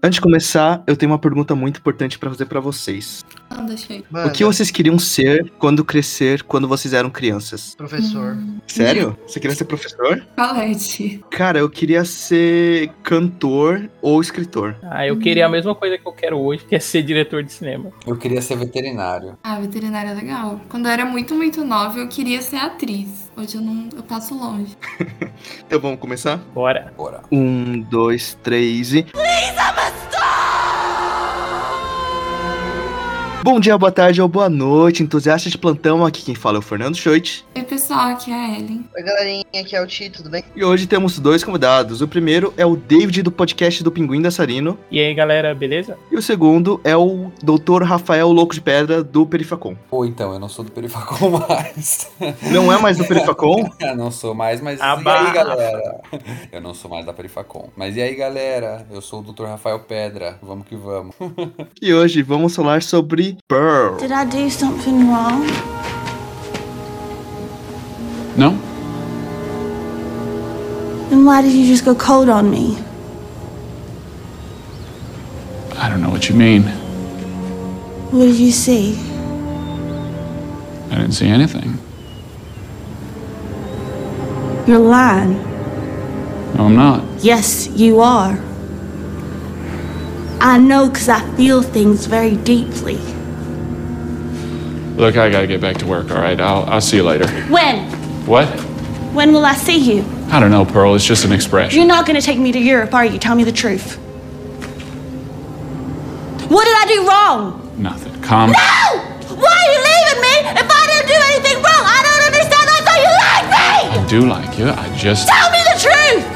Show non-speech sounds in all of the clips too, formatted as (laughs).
Antes de começar, eu tenho uma pergunta muito importante pra fazer pra vocês. Aí. O que vocês queriam ser quando crescer, quando vocês eram crianças? Professor. Sério? Você queria ser professor? Colete. Cara, eu queria ser cantor ou escritor. Ah, eu queria a mesma coisa que eu quero hoje, que é ser diretor de cinema. Eu queria ser veterinário. Ah, veterinária é legal. Quando eu era muito, muito nova, eu queria ser atriz. Hoje eu não. Eu passo longe. (laughs) Então vamos começar? Bora. Bora. Um, dois, três e. Bom dia, boa tarde ou boa noite, entusiastas de plantão. Aqui quem fala é o Fernando Schoit. Oi, pessoal, aqui é a Ellen. Oi, galerinha, aqui é o Ti, tudo bem? E hoje temos dois convidados. O primeiro é o David do podcast do Pinguim da Sarino. E aí, galera, beleza? E o segundo é o Dr. Rafael Louco de Pedra do Perifacom. Ou então, eu não sou do Perifacom (laughs) mais. Não é mais do Perifacom? (laughs) Eu não sou mais, mas e Abafa. aí, galera? Eu não sou mais da Perifacom. Mas e aí, galera? Eu sou o Dr. Rafael Pedra. Vamos que vamos. (laughs) E hoje vamos falar sobre Pearl. Did I do something wrong? No? Then why did you just go cold on me? I don't know what you mean. What did you see? I didn't see anything. You're lying. No, I'm not. Yes, you are. I know because I feel things very deeply. Look, I gotta get back to work, all right? I'll, I'll see you later. When? What? When will I see you? I don't know, Pearl. It's just an expression. You're not going to take me to Europe, are you? Tell me the truth. What did I do wrong? Nothing. Calm. No! Why are you leaving me if I didn't do anything wrong? I don't understand. I thought you liked me! I do like you. I just. Tell me the truth!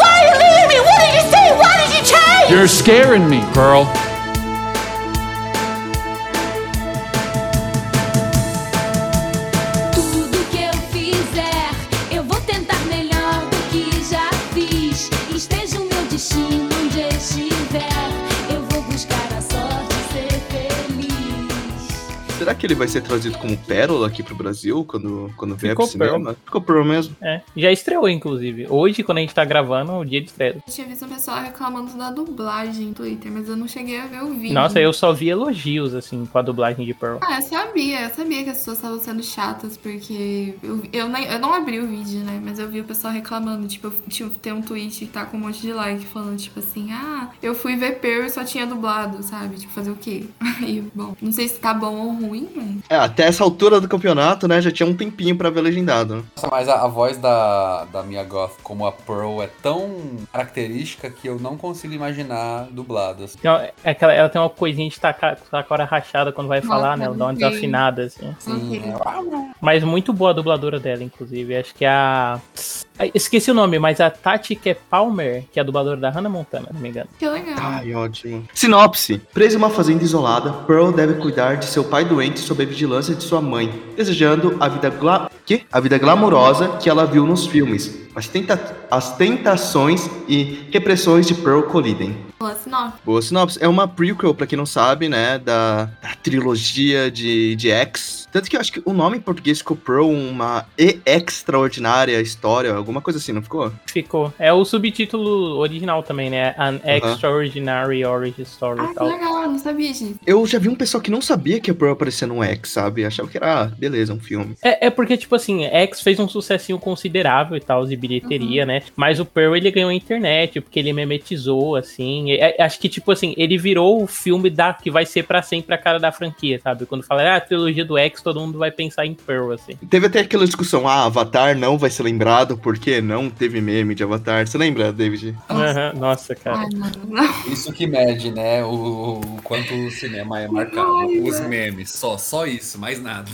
Why are you leaving me? What did you see? Why did you change? You're scaring me, Pearl. Que ele vai ser traduzido como Pérola aqui pro Brasil quando, quando vier pro Ficou Pearl. cinema? Ficou Pearl mesmo. É, já estreou, inclusive. Hoje, quando a gente tá gravando, é o dia de estreia. Eu tinha visto um pessoal reclamando da dublagem no Twitter, mas eu não cheguei a ver o vídeo. Nossa, eu só vi elogios, assim, com a dublagem de Pearl. Ah, eu sabia, eu sabia que as pessoas estavam sendo chatas, porque eu, eu, nem, eu não abri o vídeo, né? Mas eu vi o pessoal reclamando, tipo, tinha, tem um tweet que tá com um monte de like falando, tipo assim, ah, eu fui ver Pearl e só tinha dublado, sabe? Tipo, fazer o quê? Aí, (laughs) bom, não sei se tá bom ou ruim, mas. É, até essa altura do campeonato, né, já tinha um tempinho pra ver legendado. Nossa, mas a, a voz da, da Mia Goth como a Pearl é tão característica que eu não consigo imaginar dubladas. Então, é aquela, ela tem uma coisinha de tacar com a cara rachada quando vai Nossa, falar, né? Ela dá uma desafinada, assim. Sim, é- Mas muito boa a dubladora dela, inclusive. Acho que é a. Esqueci o nome, mas a Tati que é Palmer, que é a dubladora da Hannah Montana, se não me engano. Que legal. Ai, ótimo. Sinopse. Presa em uma fazenda isolada, Pearl deve cuidar de seu pai doente sob a vigilância de sua mãe, desejando a vida gla... que? A vida glamourosa que ela viu nos filmes. As, tenta... As tentações e repressões de Pearl colidem. Boa sinopse. Boa sinopse. É uma prequel, pra quem não sabe, né? Da, da trilogia de, de X. Tanto que eu acho que o nome em português ficou Pearl, uma e extraordinária história, alguma coisa assim, não ficou? Ficou. É o subtítulo original também, né? An Extraordinary Origin Story Ah, e que tal. legal, não sabia disso. Eu já vi um pessoal que não sabia que a Pearl aparecia no X, sabe? Achava que era, ah, beleza, um filme. É, é porque, tipo assim, X fez um sucessinho considerável e tal, de bilheteria, né? Mas o Pearl, ele ganhou a internet, porque ele memetizou, assim. É- é- acho que, tipo assim, ele virou o filme da, que vai ser pra sempre a cara da franquia, sabe? Quando fala, ah, a trilogia do X, todo mundo vai pensar em Pearl, assim. Teve até aquela discussão, ah, Avatar não vai ser lembrado porque não teve meme de Avatar. Você lembra, David? Aham, Nossa, cara. Ai, não. Isso que mede, né? O, o quanto o cinema é marcado. Os memes. Só, só isso, mais nada.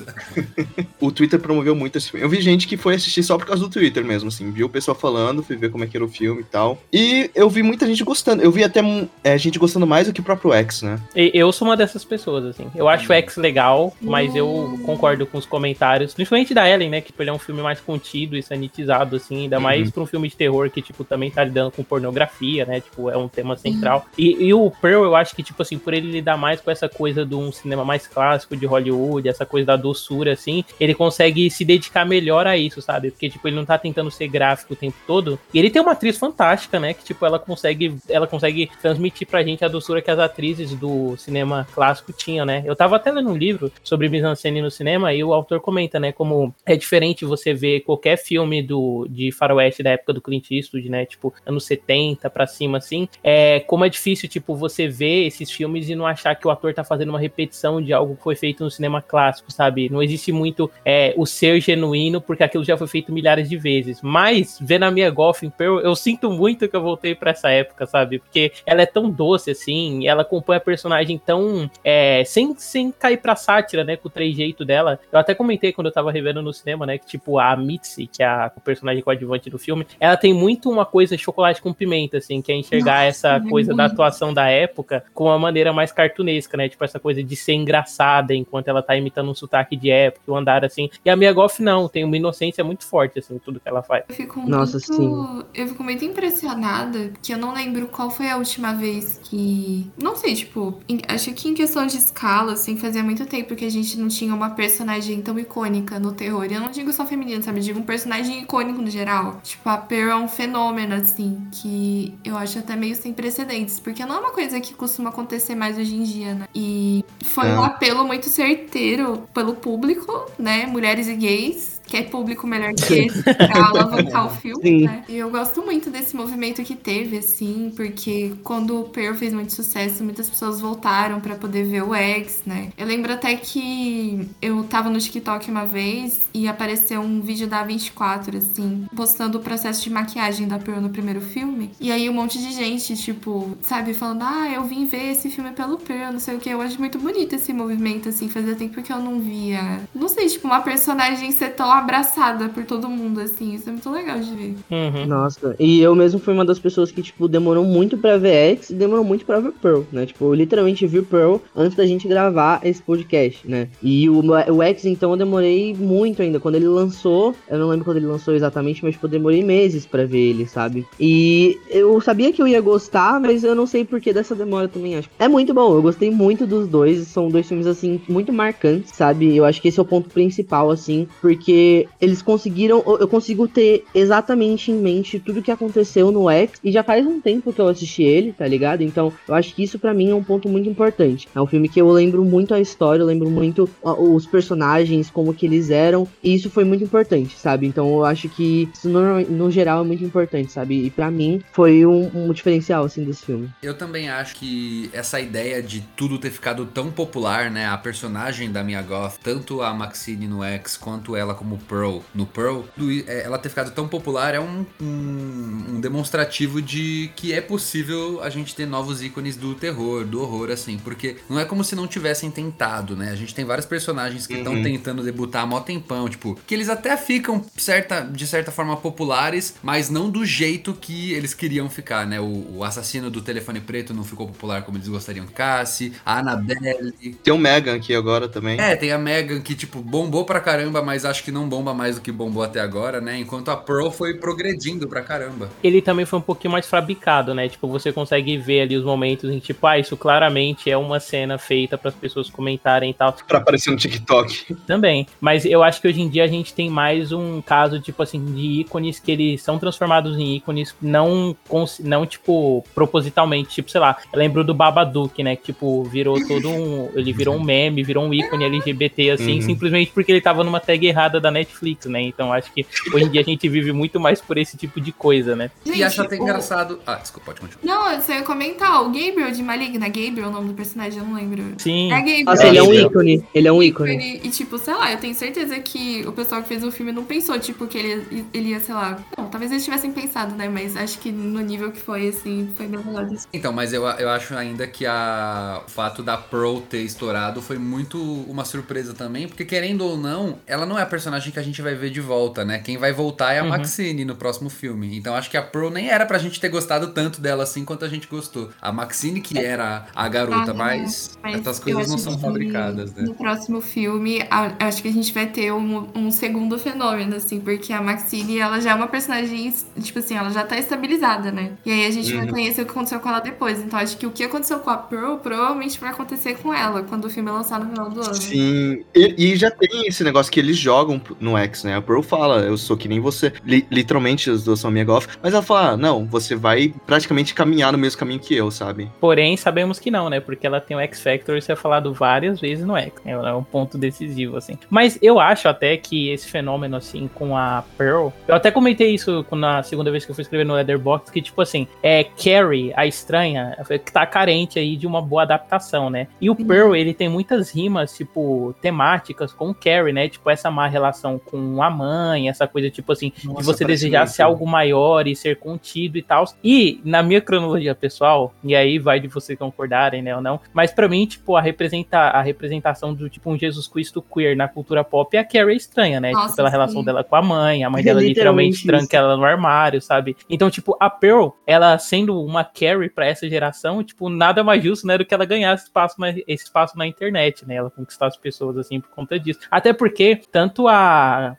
O Twitter promoveu muito esse filme. Eu vi gente que foi assistir só por causa do Twitter mesmo, assim. Viu o pessoal falando, fui ver como é que era o filme e tal. E eu vi muita gente gostando. Eu vi até é, gente gostando mais do que o próprio X, né? Eu sou uma dessas pessoas, assim. Eu acho o X legal, mas eu concordo com os comentários. Principalmente da Ellen, né? Que tipo, ele é um filme mais contido e sanitizado, assim. Ainda mais pra um filme de terror que, tipo, também tá lidando com pornografia, né? Tipo, é um tema central. E, e o Pearl, eu acho que, tipo assim, por ele lidar mais com essa coisa de um cinema mais clássico de Hollywood, essa coisa da doçura, assim, ele consegue se dedicar melhor a isso, sabe? Porque, tipo, ele não tá tentando ser gráfico o tempo todo. E ele tem uma atriz fantástica, né? Que, tipo, ela consegue, ela consegue transmitir pra gente a doçura que as atrizes do cinema clássico tinham, né? Eu tava até lendo um livro sobre mise-en-scène no cinema e o autor comenta, né, como é diferente você ver qualquer filme do, de faroeste da época do Clint Eastwood, né, tipo, anos 70 pra cima, assim, é, como é difícil, tipo, você ver esses filmes e não achar que o ator tá fazendo uma repetição de algo que foi feito no cinema clássico, sabe? Não existe muito é, o ser genuíno, porque aquilo já foi feito milhares de vezes. Mas, vendo a minha Golf Pearl, eu sinto muito que eu voltei pra essa época, sabe? Porque ela é tão doce, assim, ela compõe a personagem tão. É, sem, sem cair pra sátira, né? Com o trejeito dela. Eu até comentei quando eu tava revendo no cinema, né? Que, tipo, a Mitzi, que é a, o personagem coadjuvante do filme, ela tem muito uma coisa chocolate com pimenta, assim, que é enxergar Nossa, essa é coisa da atuação da época com uma maneira mais cartunesca, né? Tipo, essa coisa de ser engraçada enquanto ela tá imitando um sotaque de época, um andar assim. E a Mia Goff não, tem uma inocência muito forte, assim, em tudo que ela faz. Eu fico Nossa, muito, sim. Eu fico muito impressionada que eu não lembro qual foi a última vez que. Não sei, tipo, em- acho que em questão de escala, assim, fazia muito tempo que a gente não tinha uma personagem tão icônica no terror. E eu não digo só feminino, sabe? Eu digo um personagem icônico no geral. Tipo, a Pearl é um fenômeno, assim, que eu acho até meio sem precedentes. Porque não é uma coisa que costuma acontecer mais hoje em dia, né? E foi um É. apelo muito certeiro pelo público, né? Mulheres e gays. Que é público melhor que esse pra alavancar o (laughs) filme, Sim. né? E eu gosto muito desse movimento que teve, assim, porque quando o Pearl fez muito sucesso, muitas pessoas voltaram pra poder ver o X, né? Eu lembro até que eu tava no TikTok uma vez e apareceu um vídeo da 24, assim, postando o processo de maquiagem da Pearl no primeiro filme. E aí um monte de gente, tipo, sabe, falando, ah, eu vim ver esse filme pelo Pearl, não sei o que. Eu acho muito bonito esse movimento, assim, fazia tempo que eu não via. Não sei, tipo, uma personagem ser tão abraçada por todo mundo, assim. Isso é muito legal de ver. Uhum. Nossa, e eu mesmo fui uma das pessoas que, tipo, demorou muito pra ver X e demorou muito pra ver Pearl, né? Tipo, eu literalmente vi Pearl antes da gente gravar esse podcast, né? E o, o X, então, eu demorei muito ainda. Quando ele lançou, eu não lembro quando ele lançou exatamente, mas, tipo, eu demorei meses pra ver ele, sabe? E eu sabia que eu ia gostar, mas eu não sei por que dessa demora também, acho. É muito bom, eu gostei muito dos dois, são dois filmes, assim, muito marcantes, sabe? Eu acho que esse é o ponto principal, assim, porque eles conseguiram, eu consigo ter exatamente em mente tudo que aconteceu no X, e já faz um tempo que eu assisti ele, tá ligado? Então, eu acho que isso pra mim é um ponto muito importante. É um filme que eu lembro muito a história, eu lembro muito os personagens, como que eles eram, e isso foi muito importante, sabe? Então, eu acho que isso no, no geral é muito importante, sabe? E pra mim foi um, um diferencial, assim, desse filme. Eu também acho que essa ideia de tudo ter ficado tão popular, né? A personagem da Mia Goth, tanto a Maxine no X quanto ela como Pearl no Pearl, é, ela ter ficado tão popular é um, um, um demonstrativo de que é possível a gente ter novos ícones do terror, do horror, assim, porque não é como se não tivessem tentado, né? A gente tem vários personagens que estão Uhum. tentando debutar há mó tempão, tipo, que eles até ficam certa, de certa forma populares, mas não do jeito que eles queriam ficar, né? O, o assassino do telefone preto não ficou popular como eles gostariam que ficasse, a Annabelle. Tem o Megan aqui agora também. É, tem a Megan que, tipo, bombou pra caramba, mas acho que não bomba mais do que bombou até agora, né? Enquanto a Pearl foi progredindo pra caramba. Ele também foi um pouquinho mais fabricado, né? Tipo, você consegue ver ali os momentos em tipo, ah, isso claramente é uma cena feita para as pessoas comentarem e tal. Pra aparecer no TikTok. Também. Mas eu acho que hoje em dia a gente tem mais um caso, tipo assim, de ícones que eles são transformados em ícones, não, não tipo, propositalmente. Tipo, sei lá, eu lembro do Babadook, né? Que, tipo, virou todo um. Ele virou um meme, virou um ícone LGBT, assim, Uhum. simplesmente porque ele tava numa tag errada da Netflix, né? Então acho que hoje em dia a gente vive muito mais por esse tipo de coisa, né? e acho até o- engraçado. Ah, desculpa, pode continuar. Não, você ia comentar, o Gabriel de Maligna, Gabriel é o nome do personagem, eu não lembro. Sim. É Gabriel. Nossa, ele é um ícone, ele é um ícone. E, tipo, sei lá, eu tenho certeza que o pessoal que fez o filme não pensou, tipo, que ele, ele ia, sei lá. Não, talvez eles tivessem pensado, né? Mas acho que no nível que foi, assim, foi bem rolado. Então, mas eu, eu acho ainda que a, o fato da Pearl ter estourado foi muito uma surpresa também, porque querendo ou não, ela não é a personagem que a gente vai ver de volta, né? Quem vai voltar é a Uhum. Maxine no próximo filme. Então acho que a Pearl nem era pra gente ter gostado tanto dela assim quanto a gente gostou. A Maxine que era a garota, Ah, mas, Mas essas coisas não são fabricadas, né? No próximo filme, a- acho que a gente vai ter um, um segundo fenômeno, assim, porque a Maxine, ela já é uma personagem, tipo assim, ela já tá estabilizada, né? E aí a gente vai Uhum. conhecer o que aconteceu com ela depois. Então acho que o que aconteceu com a Pearl provavelmente vai acontecer com ela quando o filme lançar no final do ano. Sim. E, e já tem esse negócio que eles jogam no X, né? A Pearl fala, eu sou que nem você. Li- literalmente, as duas são minha golf. Mas ela fala, ah, não, você vai praticamente caminhar no mesmo caminho que eu, sabe? Porém, sabemos que não, né? Porque ela tem o X Factor, isso é falado várias vezes no X. né? É um ponto decisivo, assim. Mas eu acho até que esse fenômeno, assim, com a Pearl. Eu até comentei isso na segunda vez que eu fui escrever no Leatherbox, que, tipo assim, é Carrie, a estranha, que tá carente aí de uma boa adaptação, né? E o Pearl, ele tem muitas rimas, tipo, temáticas com o Carrie, né? Tipo, essa má relação com a mãe, essa coisa, tipo assim, de Nossa, você parece desejar muito. ser algo maior e ser contido e tal. E na minha cronologia pessoal, e aí vai de vocês concordarem, né, ou não, mas pra mim, tipo, a, representa, a representação do tipo um Jesus Cristo queer na cultura pop é a Carrie estranha, né? Nossa, tipo, pela sim. relação dela com a mãe, a mãe É (laughs) dela literalmente literalmente tranca ela no armário, sabe? Então, tipo, a Pearl, ela sendo uma Carrie pra essa geração, tipo, nada mais justo, né, do que ela ganhar esse espaço na, esse espaço na internet, né? Ela conquistar as pessoas, assim, por conta disso. Até porque, tanto a,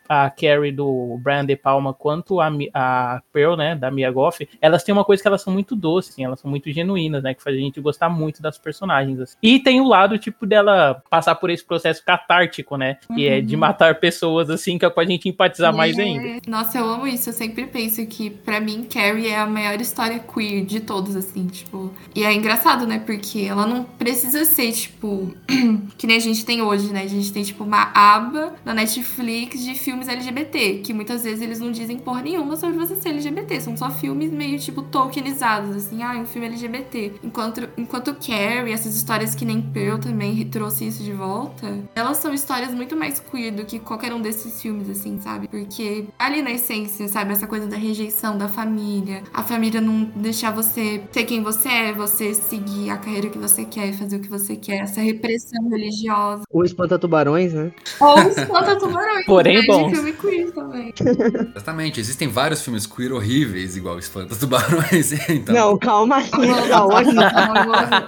a Carrie do Brian De Palma quanto a, a Pearl, né, da Mia Goff, elas têm uma coisa que elas são muito doces, assim, elas são muito genuínas, né, que faz a gente gostar muito das personagens, assim. E tem o lado, tipo, dela passar por esse processo catártico, né, que é de Uhum. matar pessoas, assim, que é pra gente empatizar mais É. ainda. Nossa, eu amo isso. Eu sempre penso que, pra mim, Carrie é a maior história queer de todos, assim, tipo. E é engraçado, né? Porque ela não precisa ser, tipo, (clears throat) que nem a gente tem hoje, né? A gente tem, tipo, uma aba na Netflix de filmes LGBT, que muitas vezes eles não dizem porra nenhuma sobre você ser LGBT. São só filmes meio, tipo, tokenizados, assim, ah, um filme LGBT. Enquanto, enquanto Carrie, essas histórias que nem Pearl também trouxe isso de volta, elas são histórias muito mais queer do que qualquer um desses filmes, assim, sabe? Porque ali na essência, sabe, essa coisa da rejeição da família, a família não deixar você ser quem você é, você seguir a carreira que você quer, fazer o que você quer, essa repressão religiosa. O Espanta Tubarões, né? Ou Espanta Tubarões, Porém, bons. filme queer também. (laughs) Exatamente, existem vários filmes queer horríveis, igual Espanta Tubarões. (laughs) Então, Não, calma aí, calma.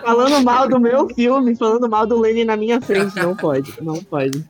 Falando mal do meu filme, falando mal do Lenny na minha frente, não pode, não pode.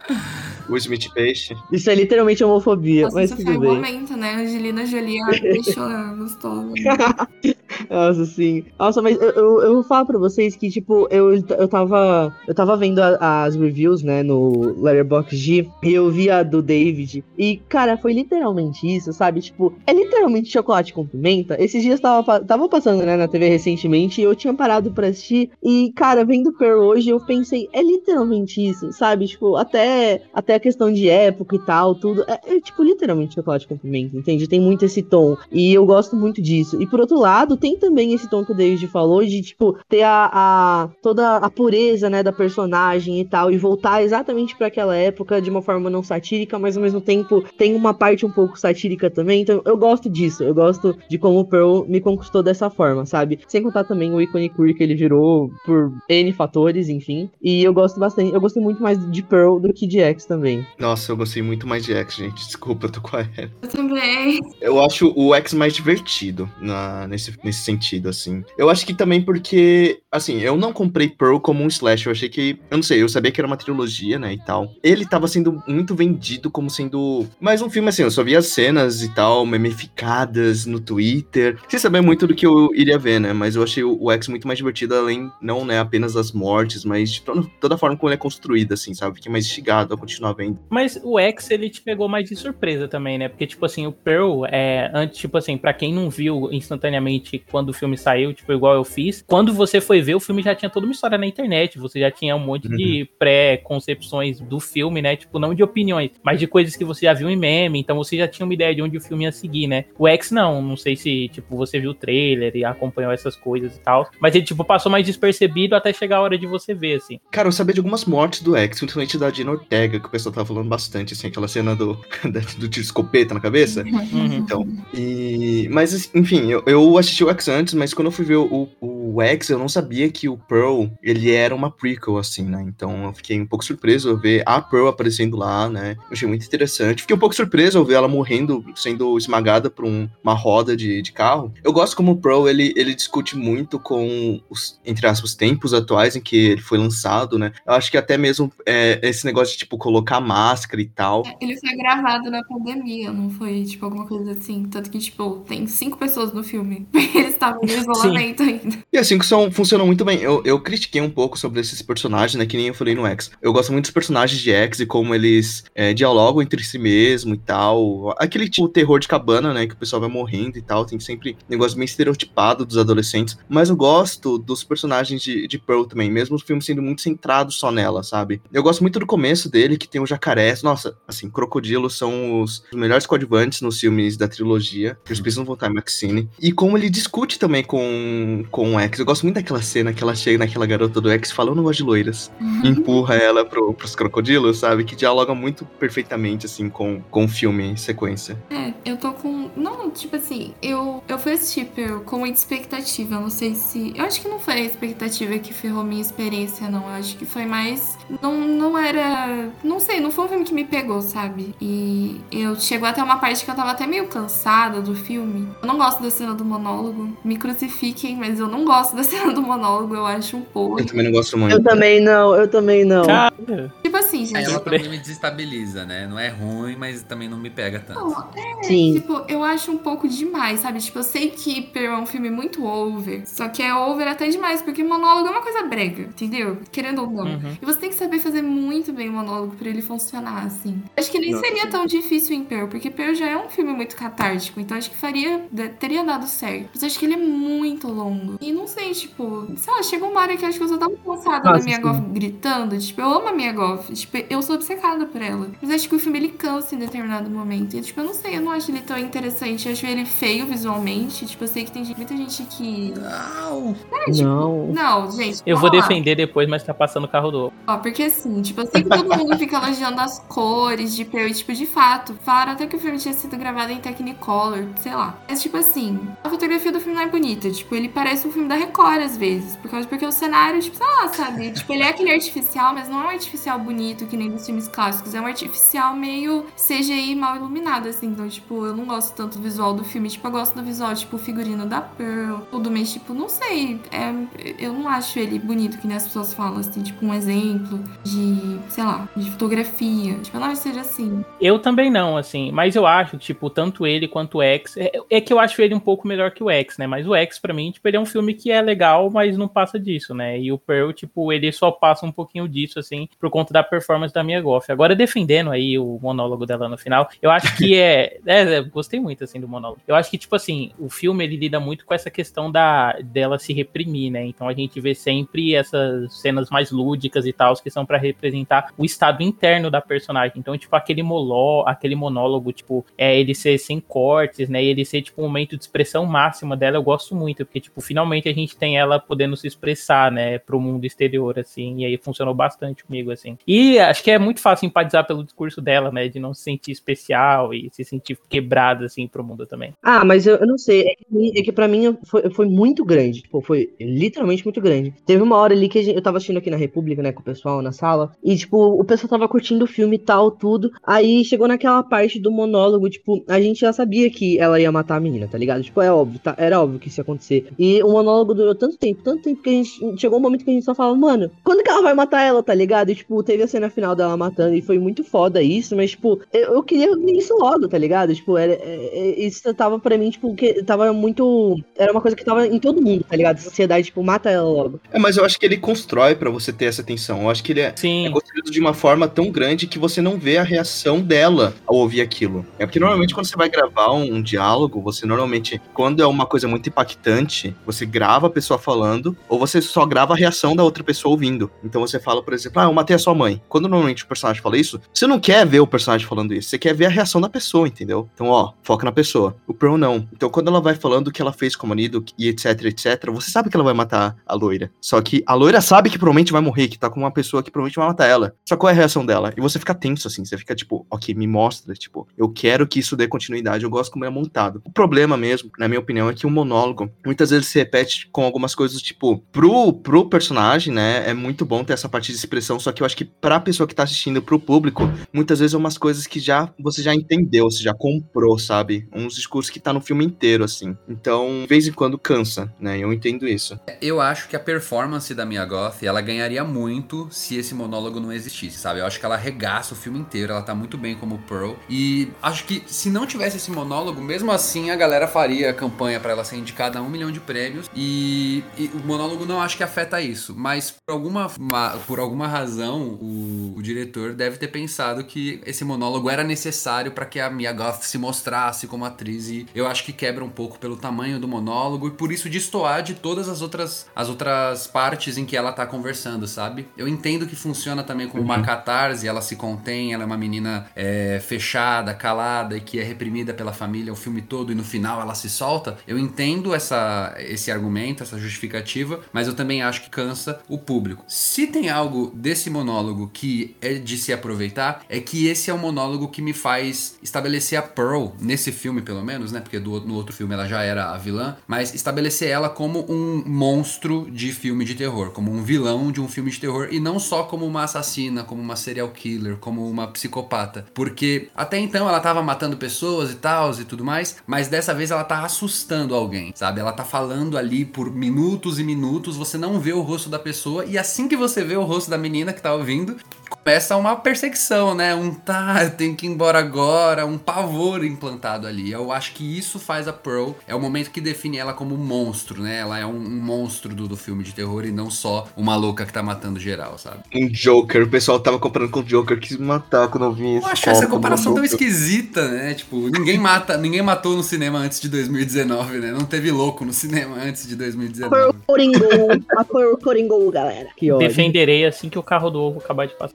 O Smith Peixe. Isso é literalmente homofobia, Nossa, mas isso foi tudo um bem. momento, né? Angelina Jolie ela deixou gostosa. (laughs) Nossa, sim. Nossa, mas eu, eu, eu vou falar pra vocês que, tipo, eu, eu tava. Eu tava vendo a- as reviews, né, no Letterboxd, e eu vi a do David. E, cara, foi literalmente isso, sabe? Tipo, é literalmente chocolate com pimenta. Esses dias tava, tava passando, né, na TV recentemente, e eu tinha parado pra assistir. E, cara, vendo Pearl hoje, eu pensei, é literalmente isso, sabe? Tipo, até, até a questão de época e tal, tudo. É, é, tipo, literalmente chocolate com pimenta, entende? Tem muito esse tom. E eu gosto muito disso. E por outro lado, tem também esse tom que o David falou de, tipo, ter a, a- toda a pureza, né, da personagem e tal, e voltar exatamente pra aquela época de uma forma não satírica, mas ao mesmo tempo tem uma parte um pouco satírica também. Então eu gosto disso. Eu gosto de como o Pearl me conquistou dessa forma, sabe? Sem contar também o ícone queer que ele virou por N fatores, enfim. E eu gosto bastante. Eu gostei muito mais de Pearl do que de X também. Nossa, eu gostei muito mais de X, gente. Desculpa, eu tô com a. Eu também. Eu acho o X mais divertido na, nesse, nesse sentido, assim. Eu acho que também porque, assim, eu não comprei Pearl como um slash. Eu achei que. Eu não sei, eu sabia que era uma trilogia, né? E tal. Ele tava sendo muito vendido como sendo mais um filme, assim. Eu só via as cenas e tal, memificadas no Twitter. Sem saber muito do que eu iria ver, né? Mas eu achei o, X muito mais divertido, além, não, né, apenas das mortes, mas de toda, forma como ele é construído, assim, sabe? Fiquei mais instigado a continuar vendo. Mas o X, ele te pegou mais de surpresa também, né? Porque, tipo assim, o Pearl, é, antes, tipo assim, pra quem não viu instantaneamente quando o filme saiu, tipo, igual eu fiz, quando você foi ver, o filme já tinha toda uma história na internet, você já tinha um monte de pré-concepções do filme, né? Tipo, não de opiniões, mas de coisas que você já viu em meme, então você já tinha uma ideia de onde o filme ia seguir, né? O X, não, não sei se, tipo, você viu o trailer e acompanhou essas coisas e tal, mas ele, tipo, passou mais despercebido até chegar a hora de você ver, assim. Cara, eu sabia de algumas mortes do X, principalmente da Dina Ortega, que o pessoal tava falando bastante, assim, aquela cena do, (laughs) do tiro escopeta na cabeça. Uhum. Então, e... Mas, enfim, eu, eu assisti o X antes, mas quando eu fui ver o, o X, eu não sabia que o Pearl, ele era uma prequel, assim, né? Então eu fiquei um pouco surpreso ao ver a Pearl aparecendo lá, né? Eu achei muito interessante. Fiquei um pouco surpreso ao ver ela morrendo, sendo esmagada por um- uma roda de, de carro. Eu gosto como o Pearl, ele, ele discute muito com os, entre aspas, tempos atuais em que ele foi lançado, né? Eu acho que até mesmo é, esse negócio de, tipo, colocar máscara e tal. Ele foi gravado na pandemia, não foi, tipo, alguma coisa assim. Tanto que, tipo, tem cinco pessoas no filme. (laughs) Eles estavam no isolamento ainda. E assim que são, funcionam muito bem. Eu, eu critiquei um pouco sobre esses personagens, né? Que nem eu falei no X. Eu gosto muito dos personagens de X e como eles é, dialogam entre si mesmo e tal. Aquele tipo terror de cabana, né? Que o pessoal vai morrendo e tal. Tem sempre negócio bem estereotipado dos adolescentes. Mas eu gosto dos personagens de, de Pearl também, mesmo os filmes sendo muito centrados só nela, sabe? Eu gosto muito do começo dele, que tem o jacaré. Nossa, assim, crocodilos são os, melhores coadjuvantes nos filmes da trilogia. Eles precisam voltar em Maxine. E como ele discute também com, com o X. Eu gosto muito daquela cena que ela chega naquela garota do X e fala, eu não gosto de loiras. E empurra ela pro, pros crocodilos, sabe? Que dialoga muito perfeitamente, assim, com, com o filme em sequência. É, eu tô com. Não, tipo assim, eu, eu fui assistir Pearl com muita expectativa. Eu não sei se. Eu acho que não foi a expectativa que ferrou minha experiência, não. Eu acho que foi mais. Não, não era. Não sei, não foi um filme que me pegou, sabe? E eu chegou até uma parte que eu tava até meio cansada do filme. Eu não gosto da cena do monólogo. Me crucifiquem, mas eu não gosto da cena do monólogo. Eu acho um pouco. Eu também não gosto muito. Eu também não, eu também não. Cara, Tipo assim, gente. ela também me desestabiliza, né? Não é ruim, mas também não me pega tanto. Não, é, Sim. tipo, eu acho um pouco demais, sabe? Tipo, eu sei que Pearl é um filme muito over, só que é over até demais, porque monólogo é uma coisa brega, entendeu? Querendo ou não. Uhum. E você tem que saber fazer muito bem o monólogo pra ele funcionar, assim. Acho que nem Nossa, seria tão difícil em Pearl, porque Pearl já é um filme muito catártico, então acho que faria, teria dado certo. Mas acho que ele é muito longo. E sei, tipo, sei lá, chegou uma hora que eu acho que eu só tava cansada da Nossa, minha. Goff gritando. Tipo, eu amo a minha Goff. Tipo, eu sou obcecada por ela. Mas acho que o filme ele cansa em determinado momento. E, tipo, eu não sei, eu não acho ele tão interessante. Eu acho ele feio visualmente. Tipo, eu sei que tem gente- muita gente que. Não. Não. Não, gente. eu vou lá. defender depois, mas tá passando o carro do. Ó, porque assim, tipo, eu sei que todo mundo fica elogiando as cores de Pearl, e, tipo, de fato, falaram até que o filme tinha sido gravado em Technicolor, sei lá. Mas, tipo assim, a fotografia do filme não é bonita, tipo, ele parece um filme da Record às vezes, por causa, porque o cenário, tipo, sei lá, sabe? Tipo, ele é aquele artificial, mas não é um artificial bonito que nem dos filmes clássicos, é um artificial meio CGI mal iluminado, assim, então, tipo, eu não gosto tanto do visual do filme, tipo, eu gosto do visual, tipo, o figurino da Pearl, tudo, mas, tipo, não sei, é, eu não acho ele bonito, que nem as pessoas falam, assim, tipo, um exemplo de, sei lá, de fotografia. Tipo, eu não acho que seja assim. Eu também não, assim, mas eu acho, tipo, tanto ele quanto o X. É, é que eu acho ele um pouco melhor que o X, né? Mas o X, pra mim, tipo, ele é um filme que é legal, mas não passa disso, né? E o Pearl, tipo, ele só passa um pouquinho disso, assim, por conta da performance da Mia Goff. Agora, defendendo aí o monólogo dela no final, eu acho que é. (laughs) é, é, gostei muito, assim, do monólogo. Eu acho que, tipo assim, o filme ele lida muito com essa questão da dela se reprimir, né? Então a gente vê sempre essas cenas mais lúdicas e tal, que são pra representar o estado interno da personagem. Então, tipo, aquele moló, aquele monólogo, tipo, é ele ser sem cortes, né? E ele ser, tipo, um momento de expressão máxima dela, eu gosto muito, porque, tipo, finalmente a gente tem ela podendo se expressar, né, pro mundo exterior, assim, e aí funcionou bastante comigo, assim. E acho que é muito fácil empatizar pelo discurso dela, né, de não se sentir especial e se sentir quebrada, assim, pro mundo também. Ah, mas eu, eu não sei. É que, é que pra mim foi, foi muito grande. Tipo, foi literalmente muito grande. Teve uma hora ali que gente- eu tava assistindo aqui na República, né, com o pessoal na sala. E, tipo, o pessoal tava curtindo o filme e tal, tudo. Aí chegou naquela parte do monólogo, tipo, a gente já sabia que ela ia matar a menina, tá ligado? Tipo, é óbvio, tá? Era óbvio que isso ia acontecer. E o monólogo durou tanto tempo, tanto tempo que a gente. Chegou um momento que a gente só falava, mano, quando que ela vai matar ela, tá ligado? E, tipo, teve a cena final dela matando e foi muito foda isso, mas, tipo, eu, eu queria isso logo, tá ligado? Tipo, era, é- é- isso tava pra mim, tipo, que tava muito. Era uma coisa que tava em todo mundo, tá ligado? Sociedade, tipo, mata ela logo. É, mas eu acho que ele constrói pra você ter essa tensão. Eu acho que ele é, Sim. é construído de uma forma tão grande que você não vê a reação dela ao ouvir aquilo. É porque normalmente quando você vai gravar um, um diálogo, você normalmente, quando é uma coisa muito impactante, você grava pessoa falando, ou você só grava a reação da outra pessoa ouvindo. Então você fala, por exemplo, ah, eu matei a sua mãe. Quando normalmente o personagem fala isso, você não quer ver o personagem falando isso, você quer ver a reação da pessoa, entendeu? Então, ó, foca na pessoa. O Pearl não. Então, quando ela vai falando o que ela fez com o marido e etc, etc, você sabe que ela vai matar a loira. Só que a loira sabe que provavelmente vai morrer, que tá com uma pessoa que provavelmente vai matar ela. Só qual é a reação dela? E você fica tenso, assim, você fica tipo, ok, me mostra, tipo, eu quero que isso dê continuidade, eu gosto como é montado. O problema mesmo, na minha opinião, é que o monólogo muitas vezes se repete com algumas coisas, tipo, pro, pro personagem, né, é muito bom ter essa parte de expressão, só que eu acho que pra pessoa que tá assistindo, pro público, muitas vezes é umas coisas que já você já entendeu, você já comprou, sabe? Uns discursos que tá no filme inteiro, assim. Então, de vez em quando cansa, né? Eu entendo isso. Eu acho que a performance da Mia Goth, ela ganharia muito se esse monólogo não existisse, sabe? Eu acho que ela regaça o filme inteiro, ela tá muito bem como Pearl. E acho que se não tivesse esse monólogo, mesmo assim a galera faria campanha pra ela ser indicada a um milhão de prêmios. E, e o monólogo não acho que afeta isso, mas por alguma, ma- por alguma razão o, o diretor deve ter pensado que esse monólogo era necessário para que a Mia Goth se mostrasse como atriz e eu acho que quebra um pouco pelo tamanho do monólogo e por isso destoar de todas as outras as outras partes em que ela tá conversando, sabe? Eu entendo que funciona também como uma catarse, ela se contém, ela é uma menina é, fechada, calada e que é reprimida pela família o filme todo e no final ela se solta. Eu entendo essa, esse argumento, essa justificativa, mas eu também acho que cansa o público. Se tem algo desse monólogo que é de se aproveitar, é que esse é o monólogo que me faz estabelecer a Pearl, nesse filme pelo menos, né? Porque do, no outro filme ela já era a vilã, mas estabelecer ela como um monstro de filme de terror, como um vilão de um filme de terror e não só como uma assassina, como uma serial killer, como uma psicopata. Porque até então ela tava matando pessoas e tal e tudo mais, mas dessa vez ela tá assustando alguém, sabe? Ela tá falando ali por minutos e minutos, você não vê o rosto da pessoa e assim que você vê o rosto da menina que tá ouvindo, começa uma perseguição, né? Um tá, eu tenho que ir embora agora, um pavor implantado ali. Eu acho que isso faz a Pearl, é o momento que define ela como um monstro, né? Ela é um, um monstro do, do filme de terror e não só uma louca que tá matando geral, sabe? Um Joker, o pessoal tava comparando com o Joker, quis matar quando eu vi isso. Eu acho essa comparação tão esquisita, né? Tipo, ninguém mata, (laughs) ninguém matou no cinema antes de 2019, né? Não teve louco no cinema antes de 2019. Pearl Coringol, a Pearl Coringol, galera. Que ódio. Defenderei assim que o carro do ovo acabar de passar.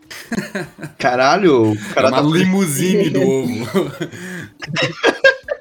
Caralho, o É cara uma tá limusine do (laughs) ovo.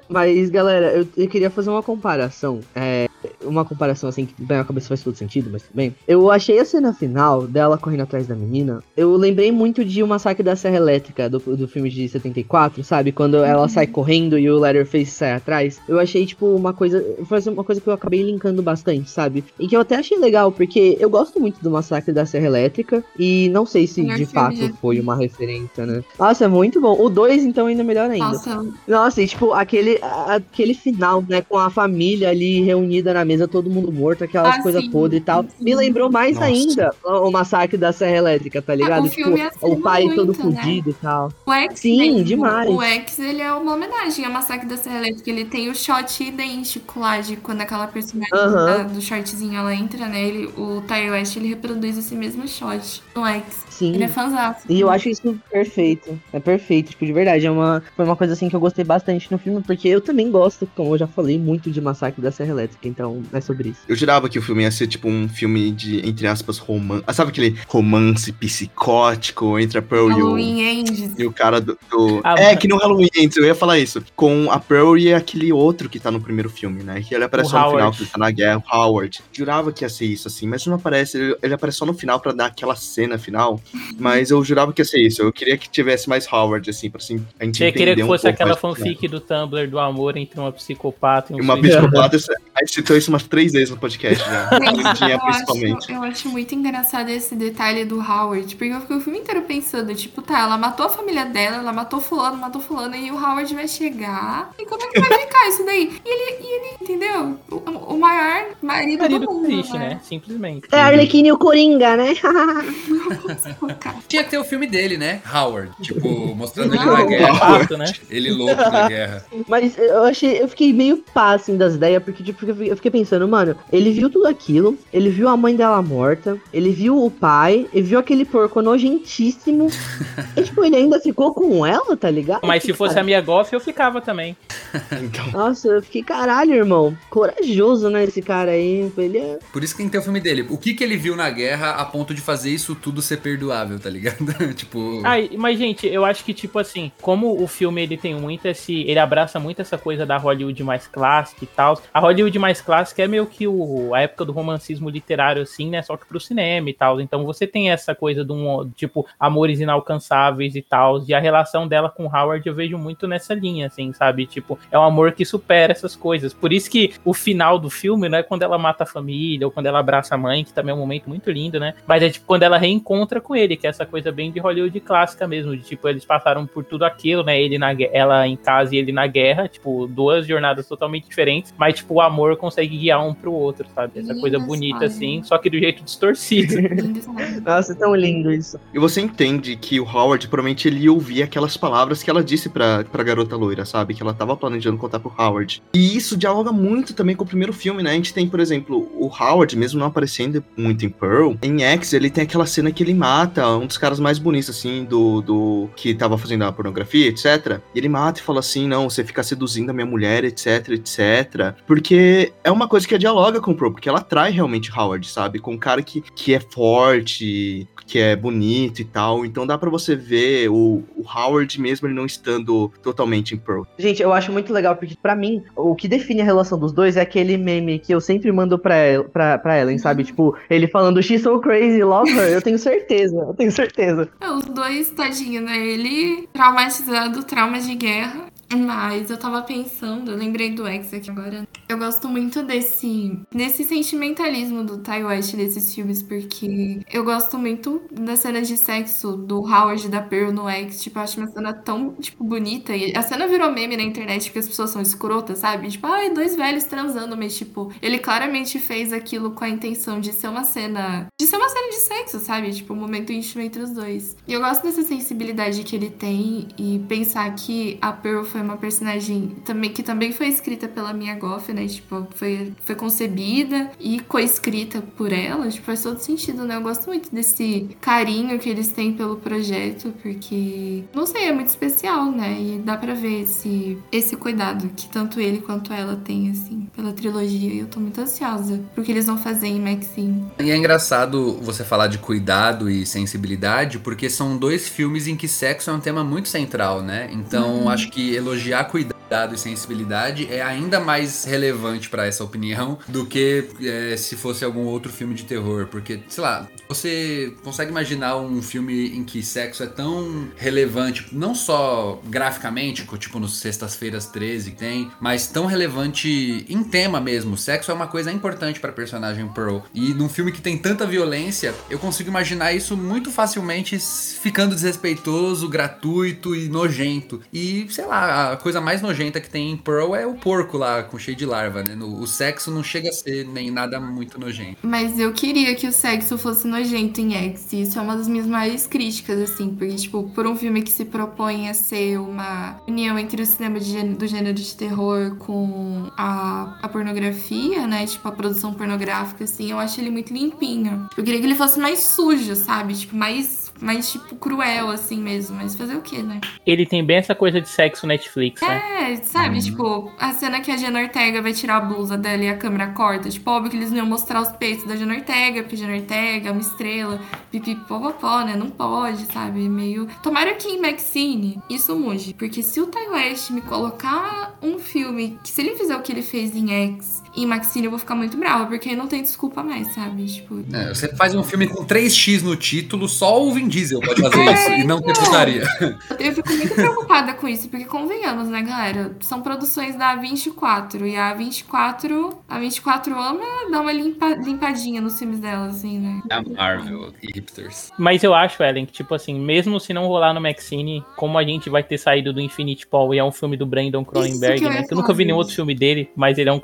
Mas, galera, eu, eu queria fazer uma comparação. É, uma comparação assim que bem, na cabeça faz todo sentido, mas tudo bem. Eu achei a cena final dela correndo atrás da menina. Eu lembrei muito de O Massacre da Serra Elétrica, do, do filme de 74, sabe? Quando ela sai correndo e o Leatherface sai atrás. Eu achei, tipo, uma coisa. Foi uma coisa que eu acabei linkando bastante, sabe? E que eu até achei legal, porque eu gosto muito do Massacre da Serra Elétrica. E não sei se de fato de- foi uma referência, né? Nossa, é muito bom. O 2, então, ainda melhor ainda. Nossa, Nossa, e tipo, aquele, a- aquele final, né, com a família ali reunida na mesa, todo mundo morto, aquelas Ah, coisas podres e tal. sim. Me lembrou mais Nossa. ainda o, o massacre da Serra Elétrica, tá ligado? o filme tipo, acima o pai todo muito, né? fudido e tal. o X Sim, mesmo, demais. O X, ele é uma homenagem ao Massacre da Serra Elétrica. Ele tem o shot idêntico lá de quando aquela personagem Aham. da- do shortzinho ela entra, né? Ele, o Ty West, ele reproduz esse mesmo shot no X. Sim. Ele é fãzaço. E eu acho isso perfeito. É perfeito, tipo, de verdade. É uma, foi uma coisa assim que eu gostei bastante no filme, porque eu também gosto, como eu já falei, muito de Massacre da Serra Elétrica, então é sobre isso. Eu jurava que o filme ia ser tipo um filme de, entre aspas, romance. Ah, sabe aquele romance psicótico entre a Pearl e o, Halloween Ends. e o cara do. do- Ah, é, mas- que no Halloween Ends, eu ia falar isso. Com a Pearl e aquele outro que tá no primeiro filme, né? Que ele aparece O só no final, Howard. que ele tá na guerra, o Howard. Jurava que ia ser isso, assim, mas não aparece. Ele, ele aparece só no final pra dar aquela cena final. Mas eu jurava que ia ser isso. Eu queria que tivesse mais Howard, assim, pra assim, a gente Você queria que um fosse pouco aquela do fanfic do Tumblr do amor entre uma psicopata e um Uma psicopata, a gente citou isso umas três vezes no podcast (laughs) já. Lindinha, eu, principalmente. acho, eu acho muito engraçado esse detalhe do Howard, porque eu fiquei o filme inteiro pensando, tipo, tá, ela matou a família dela, ela matou fulano, matou fulano, e o Howard vai chegar. E como é que vai ficar isso daí? E ele, e ele entendeu? O, o maior marido, marido do mundo, triste, né? né? Simplesmente. É a Arlequina e o Coringa, né? (laughs) (laughs) Tinha que ter o filme dele, né? Howard. Tipo, mostrando ele na guerra. Fato, né? Ele louco na guerra. Mas eu achei, eu fiquei meio pá, assim, das ideias, porque, tipo, eu fiquei- pensando, mano, ele viu tudo aquilo, ele viu a mãe dela morta, ele viu o pai, ele viu aquele porco nojentíssimo, (laughs) e, tipo, ele ainda ficou com ela, tá ligado? Mas se fosse a minha Goff, eu ficava também. Então, Nossa, eu fiquei, caralho, irmão, corajoso, né, esse cara aí, ele é... Por isso que tem que ter o filme dele. O que que ele viu na guerra a ponto de fazer isso tudo ser perdoável, tá ligado? (laughs) tipo. Ai, mas, gente, eu acho que, tipo assim, como o filme ele tem muito esse. Ele abraça muito essa coisa da Hollywood mais clássica e tal. A Hollywood mais clássica é meio que o, a época do romancismo literário, assim, né? Só que pro cinema e tal. Então você tem essa coisa de um, tipo, amores inalcançáveis e tal. E a relação dela com Howard eu vejo muito nessa linha, assim, sabe? Tipo, é um amor que supera essas coisas. Por isso que o final do filme, não é quando ela mata a família ou quando ela abraça a mãe, que também é um momento muito lindo, né? Mas é tipo quando ela reencontra com ele, que é essa coisa bem de Hollywood clássica mesmo, de tipo, eles passaram por tudo aquilo, né? Ele na, ela em casa e ele na guerra, tipo, duas jornadas totalmente diferentes, mas tipo, o amor consegue guiar um pro outro, sabe? Essa coisa bonita história. assim, só que do jeito distorcido. (laughs) (laughs) Nossa, é tão lindo isso. E você entende que o Howard, provavelmente, ele ia ouvir aquelas palavras que ela disse pra, pra garota loira, sabe? Que ela tava planejando contar pro Howard. E isso dialoga muito também com o primeiro filme, né? A gente tem, por exemplo, o Howard, mesmo não aparecendo muito em Pearl, em X, ele tem aquela cena que ele mata um dos caras mais bonitos, assim, do, do que tava fazendo a pornografia, etc. E ele mata e fala assim: não, você fica seduzindo a minha mulher, etc, etc. Porque é uma coisa que dialoga com o Pearl, porque ela atrai realmente Howard, sabe? Com um cara que, que é forte, que é bonito e tal. Então dá pra você ver o, o Howard mesmo ele não estando totalmente em Pearl. Gente, eu acho muito legal, porque pra mim, o que define a relação dos dois é aquele meme que eu sempre mando pra, pra, pra Ellen, sabe? Tipo, ele falando, she's so crazy, love her. Eu tenho certeza, eu tenho certeza. É, Os dois, tadinho, né? Ele traumatizado, trauma de guerra. Mas eu tava pensando, eu lembrei do X aqui agora. Eu gosto muito desse, desse sentimentalismo do Ty West nesses filmes, porque eu gosto muito das cenas de sexo do Howard e da Pearl no X. Tipo, eu acho uma cena tão, tipo, bonita. E a cena virou meme na internet porque as pessoas são escrotas, sabe? Tipo, ai, dois velhos transando, mas, tipo, ele claramente fez aquilo com a intenção de ser uma cena. De ser uma cena de sexo, sabe? Tipo, um momento íntimo entre os dois. E eu gosto dessa sensibilidade que ele tem e pensar que a Pearl foi uma personagem também que também foi escrita pela Mia Goff, né? Tipo, foi, foi concebida e coescrita por ela. Tipo, faz todo sentido, né? Eu gosto muito desse carinho que eles têm pelo projeto, porque, não sei, é muito especial, né? E dá pra ver esse, esse cuidado que tanto ele quanto ela têm, assim, pela trilogia. E eu tô muito ansiosa pro que eles vão fazer em Maxine. E é engraçado você falar de cuidado e sensibilidade, porque são dois filmes em que sexo é um tema muito central, né? Então acho que elogiar cuidado e sensibilidade é ainda mais relevante pra essa opinião do que é, se fosse algum outro filme de terror. Porque, sei lá, você consegue imaginar um filme em que sexo é tão relevante, não só graficamente, tipo nos Sextas-feiras 13 que tem, mas tão relevante em tema mesmo. Sexo é uma coisa importante pra personagem Pearl. E num filme que tem tanta violência, eu consigo imaginar isso muito facilmente ficando desrespeitoso, gratuito e nojento. E, sei lá, a coisa mais nojenta que tem em Pearl é o porco lá, com cheio de larva, né? No- o sexo não chega a ser nem nada muito nojento. Mas eu queria que o sexo fosse nojento em X. Isso é uma das minhas maiores críticas, assim. Porque, tipo, por um filme que se propõe a ser uma união entre o cinema de gê- do gênero de terror com a, a pornografia, né? Tipo, a produção pornográfica, assim, eu acho ele muito limpinho. Eu queria que ele fosse mais sujo, sabe? Tipo, mais, mais tipo, cruel, assim mesmo. Mas fazer o quê, né? Ele tem bem essa coisa de sexo Netflix, né? É, sabe? Tipo, a cena que a Jenna Ortega vai tirar a blusa dela e a câmera corta. Tipo, óbvio que eles não iam mostrar os peitos da Jenna Ortega, porque a Jenna Ortega é uma estrela, pipipopopó, né? Não pode, sabe? Meio. Tomara que em Maxine isso mude. Porque se o Ty West me colocar um filme que, se ele fizer o que ele fez em X em Maxine, eu vou ficar muito brava, porque não tem desculpa mais, sabe? Tipo. É, você faz um filme com 3x no título, só o Vin Diesel pode fazer isso e não ter putaria. (laughs) Eu fico muito preocupada com isso, porque convenhamos, né, galera? São produções da 24 e a 24, a 24 ama dar uma limpa- limpadinha nos filmes dela, assim, né? A Marvel e hipsters. Mas eu acho, Ellen, que, tipo assim, mesmo se não rolar no Maxine, como a gente vai ter saído do Infinity Paul e é um filme do Brandon Cronenberg, que né? Que eu nunca vi nenhum outro filme dele, mas ele é um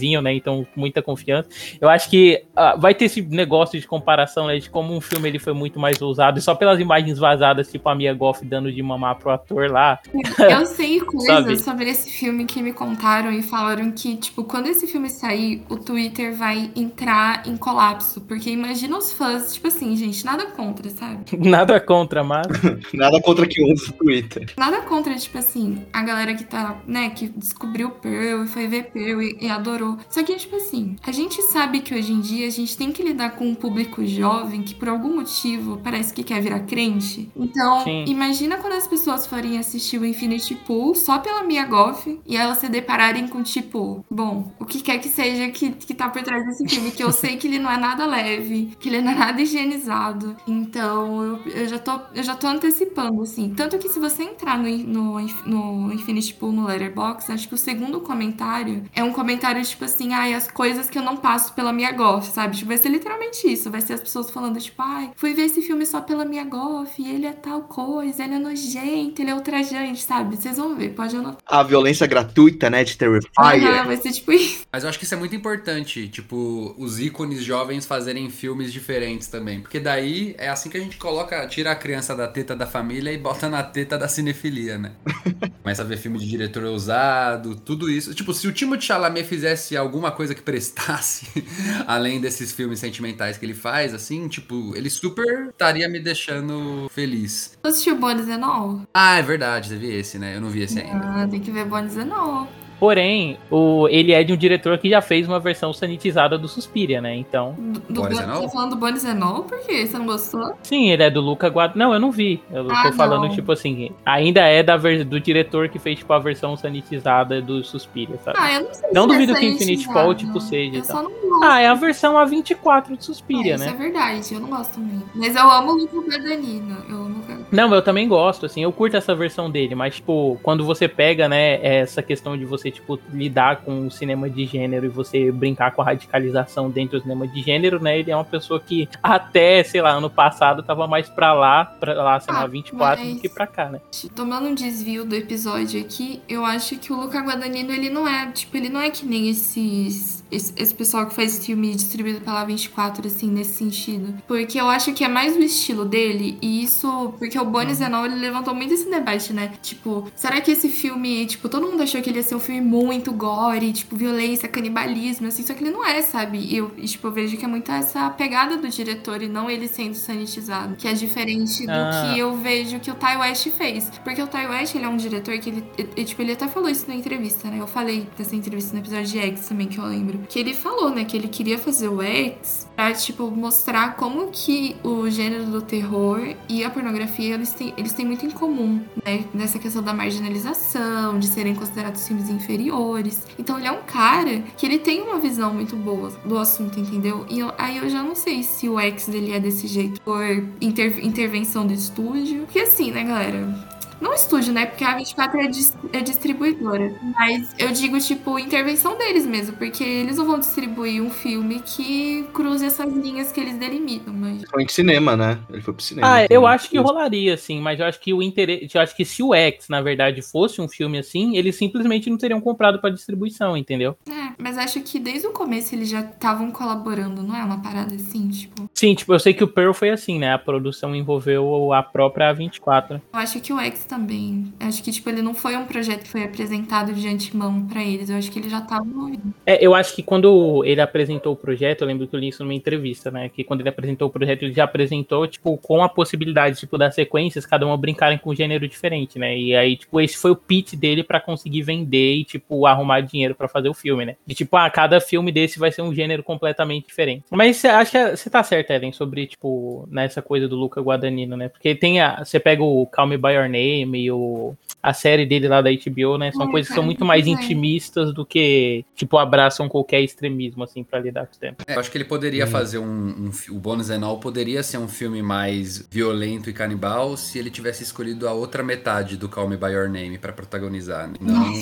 Cronenbergzinho, né? Então, muita confiança. Eu acho que ah, vai ter esse negócio de comparação, né? De como um filme ele foi muito mais ousado. E só pelas imagens vazadas, tipo a Mia Goff dando de mamar pro ator lá. Eu sei (laughs) coisas sobre esse filme que me contaram e falaram que, tipo, quando esse filme sair, o Twitter vai entrar em colapso. Porque imagina os fãs, tipo assim, gente, nada contra, sabe? (laughs) Nada contra, mas. (laughs) Nada contra quem usa o Twitter. Nada contra, tipo assim, a galera que tá, né, que descobriu Pearl e foi ver Pearl e, e adorou. Só que, tipo assim, a gente sabe que hoje em dia a gente tem que lidar com um público jovem que por algum motivo parece que quer virar crente. Então, Sim. imagina quando as pessoas forem assistir o Infinity Pool só pela Mia Goff e elas se depararem com, tipo, bom, o que quer que seja que, que tá por trás desse filme, que eu sei que ele não é nada leve, que ele não é nada higienizado. Então, eu, eu já tô, eu já tô antecipando, assim. Tanto que se você entrar no, no, no Infinity Pool no Letterboxd, acho que o segundo comentário é um comentário, tipo assim, ai, as coisas que eu não passo pela minha goth, sabe? Tipo, vai ser literalmente isso. Vai ser as pessoas falando, tipo, ai, fui ver esse filme só pela minha Goff, ele é tal coisa, ele é nojento, ele é ultrajante, sabe? Vocês vão ver, pode anotar. A violência gratuita, né, de Ah, Terrifier. vai ser tipo isso. Mas eu acho que isso é muito importante, tipo, os ícones jovens fazerem filmes diferentes também. Porque daí é assim que a gente coloca, tira a criança da teta da família e bota na teta da cinefilia, né? (laughs) Começa a ver filme de diretor ousado, tudo isso. Tipo, se o Timothée Chalamet fizesse alguma coisa que prestasse, (laughs) além desses filmes sentimentais que ele faz, assim, tipo, ele super estaria me deixando feliz. Você assistiu All? Ah, é verdade, teve esse, né? Eu não vi esse ainda. Ah, tem que ver All. Porém, o, ele é de um diretor que já fez uma versão sanitizada do Suspiria, né? Então. Do, do and All? Tá falando do Bones and All? Por quê? Você não gostou? Sim, ele é do Luca Guadagnino. Não, eu não vi. Eu Ah, tô falando, não. tipo assim, ainda é da ver- do diretor que fez, tipo, a versão sanitizada do Suspiria, sabe? Ah, eu não sei Não se duvido é que Infinite sanitizado. Fall, tipo, seja e Eu tal. só não gosto. Ah, é a versão A24 de Suspiria, isso né? é verdade, eu não gosto também. Mas eu amo o Luca Guadagnino. Eu amo o Luca Não, eu também gosto, assim, eu curto essa versão dele, mas, tipo, quando você pega, né, essa questão de você, tipo, lidar com o cinema de gênero e você brincar com a radicalização dentro do cinema de gênero, né, ele é uma pessoa que até, sei lá, ano passado tava mais pra lá, pra lá, sei lá, Ah, 24 mas- do que pra cá, né? Tomando um desvio do episódio aqui, eu acho que o Luca Guadagnino, ele não é, tipo, ele não é que nem esses, esse, esse pessoal que faz filme distribuído pela 24, assim, nesse sentido. Porque eu acho que é mais o estilo dele, e isso, porque o Bonnie Zenol, ele levantou muito esse debate, né? Tipo, será que esse filme, tipo, todo mundo achou que ele ia ser um filme muito gore, tipo, violência, canibalismo, assim, só que ele não é, sabe? E eu, tipo, eu vejo que é muito essa pegada do diretor e não ele sendo sanitizado, que é diferente do Ah. que eu vejo que o Ty West fez. Porque o Ty West, ele é um diretor que ele, ele, tipo, ele até falou isso na entrevista, né? Eu falei dessa entrevista no episódio de X também, que eu lembro. Que ele falou, né, que ele queria fazer o X pra, tipo, mostrar como que o gênero do terror e a pornografia, eles têm, eles têm muito em comum, né? Nessa questão da marginalização, de serem considerados filmes inferiores. Então ele é um cara que ele tem uma visão muito boa do assunto, entendeu? E eu- aí eu já não sei se o X dele é desse jeito por inter- intervenção do estúdio. Porque assim, né, galera? Não estúdio, né? Porque a 24 é, dis- é distribuidora. Mas eu digo, tipo, intervenção deles mesmo. Porque eles não vão distribuir um filme que cruze essas linhas que eles delimitam. Mas Principalmente cinema, né? Ele foi pro cinema. Ah, eu então, acho que rolaria, sim, mas eu acho que o interesse. Eu acho que se o X, na verdade, fosse um filme assim, eles simplesmente não teriam comprado pra distribuição, entendeu? É, mas acho que desde o começo eles já estavam colaborando, não é uma parada assim, tipo. Sim, tipo, eu sei que o Pearl foi assim, né? A produção envolveu a própria A24. Eu acho que o X também. Acho que, tipo, ele não foi um projeto que foi apresentado de antemão pra eles. Eu acho que ele já tava envolvido. É, eu acho que quando ele apresentou o projeto, eu lembro que eu li isso numa entrevista, né? Que quando ele apresentou o projeto, ele já apresentou, tipo, com a possibilidade, tipo, das sequências, cada uma brincarem com um gênero diferente, né? E aí, tipo, esse foi o pitch dele pra conseguir vender e, tipo, arrumar dinheiro pra fazer o filme, né? De tipo, ah, cada filme desse vai ser um gênero completamente diferente. Mas cê- acho que você tá certo, Ellen, sobre, tipo, nessa coisa do Luca Guadagnino, né? Porque tem a. Você pega o Call Me By Your Name e o. A série dele lá da HBO, né? São Ai, coisas que são muito mais é. intimistas do que, tipo, abraçam qualquer extremismo, assim, pra lidar com o tema. É, eu acho que ele poderia fazer um, um O Bônus Enol poderia ser um filme mais violento e canibal se ele tivesse escolhido a outra metade do Call Me By Your Name pra protagonizar. né? Não,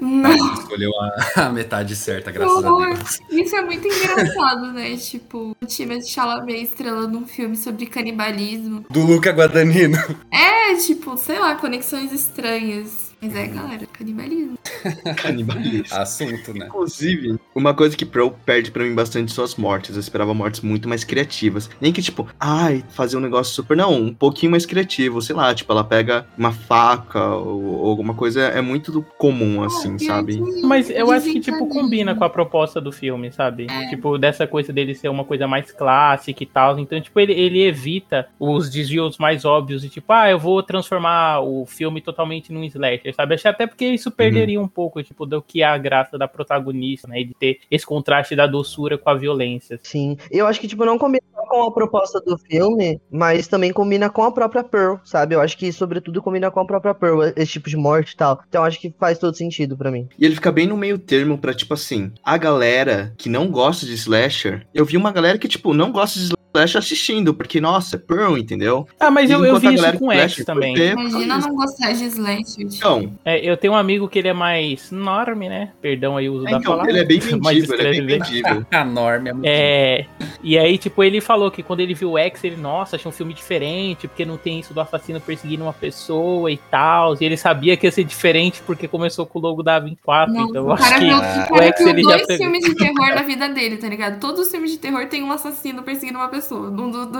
Não, escolheu a, a metade certa, graças a. Deus. Isso é muito engraçado, né? Tipo, o time de Chalamet estrelando um filme sobre canibalismo. Do Luca Guadagnino. É, tipo, sei lá, conexões estranhas. Mas é, galera, canibalismo. (laughs) Canibalismo. Assunto, né? Inclusive, uma coisa que Pearl perde pra mim bastante são as mortes. Eu esperava mortes muito mais criativas. Nem que, tipo, ai, fazer um negócio super. Não, um pouquinho mais criativo. Sei lá, tipo, ela pega uma faca ou, ou alguma coisa. É muito comum, assim, Ah, sabe? Mas eu acho que, tipo, combina com a proposta do filme, sabe? É. Tipo, dessa coisa dele ser uma coisa mais clássica e tal. Então, tipo, ele, ele evita os desvios mais óbvios de, tipo, ah, eu vou transformar o filme totalmente num slasher, sabe? Acho até porque isso perderia um pouco, tipo, do que é a graça da protagonista, né? E de ter esse contraste da doçura com a violência. Sim. Eu acho que, tipo, não combina só com a proposta do filme, mas também combina com a própria Pearl, sabe? Eu acho que, sobretudo, combina com a própria Pearl, esse tipo de morte e tal. Então, acho que faz todo sentido pra mim. E ele fica bem no meio termo pra, tipo assim, a galera que não gosta de slasher. Eu vi uma galera que, tipo, não gosta de slasher Flash assistindo, porque, nossa, Pearl, entendeu? Ah, mas eu, eu vi isso com X também. por Imagina não gostar de Slash. Então, É, eu tenho um amigo que ele é mais norme, né? Perdão aí o uso da então palavra. ele é bem (laughs) vendível, ele é bem vendível. (laughs) A norma é muito É, e aí, tipo, ele falou que quando ele viu o X, ele, nossa, achou um filme diferente, porque não tem isso do assassino perseguindo uma pessoa e tal. E ele sabia que ia ser diferente porque começou com o logo da 24. Não, então eu o acho cara que viu, ah, o o cara X viu ele dois filmes de terror na (laughs) vida dele, tá ligado? Todos os filmes de terror tem um assassino perseguindo uma pessoa. Do, do...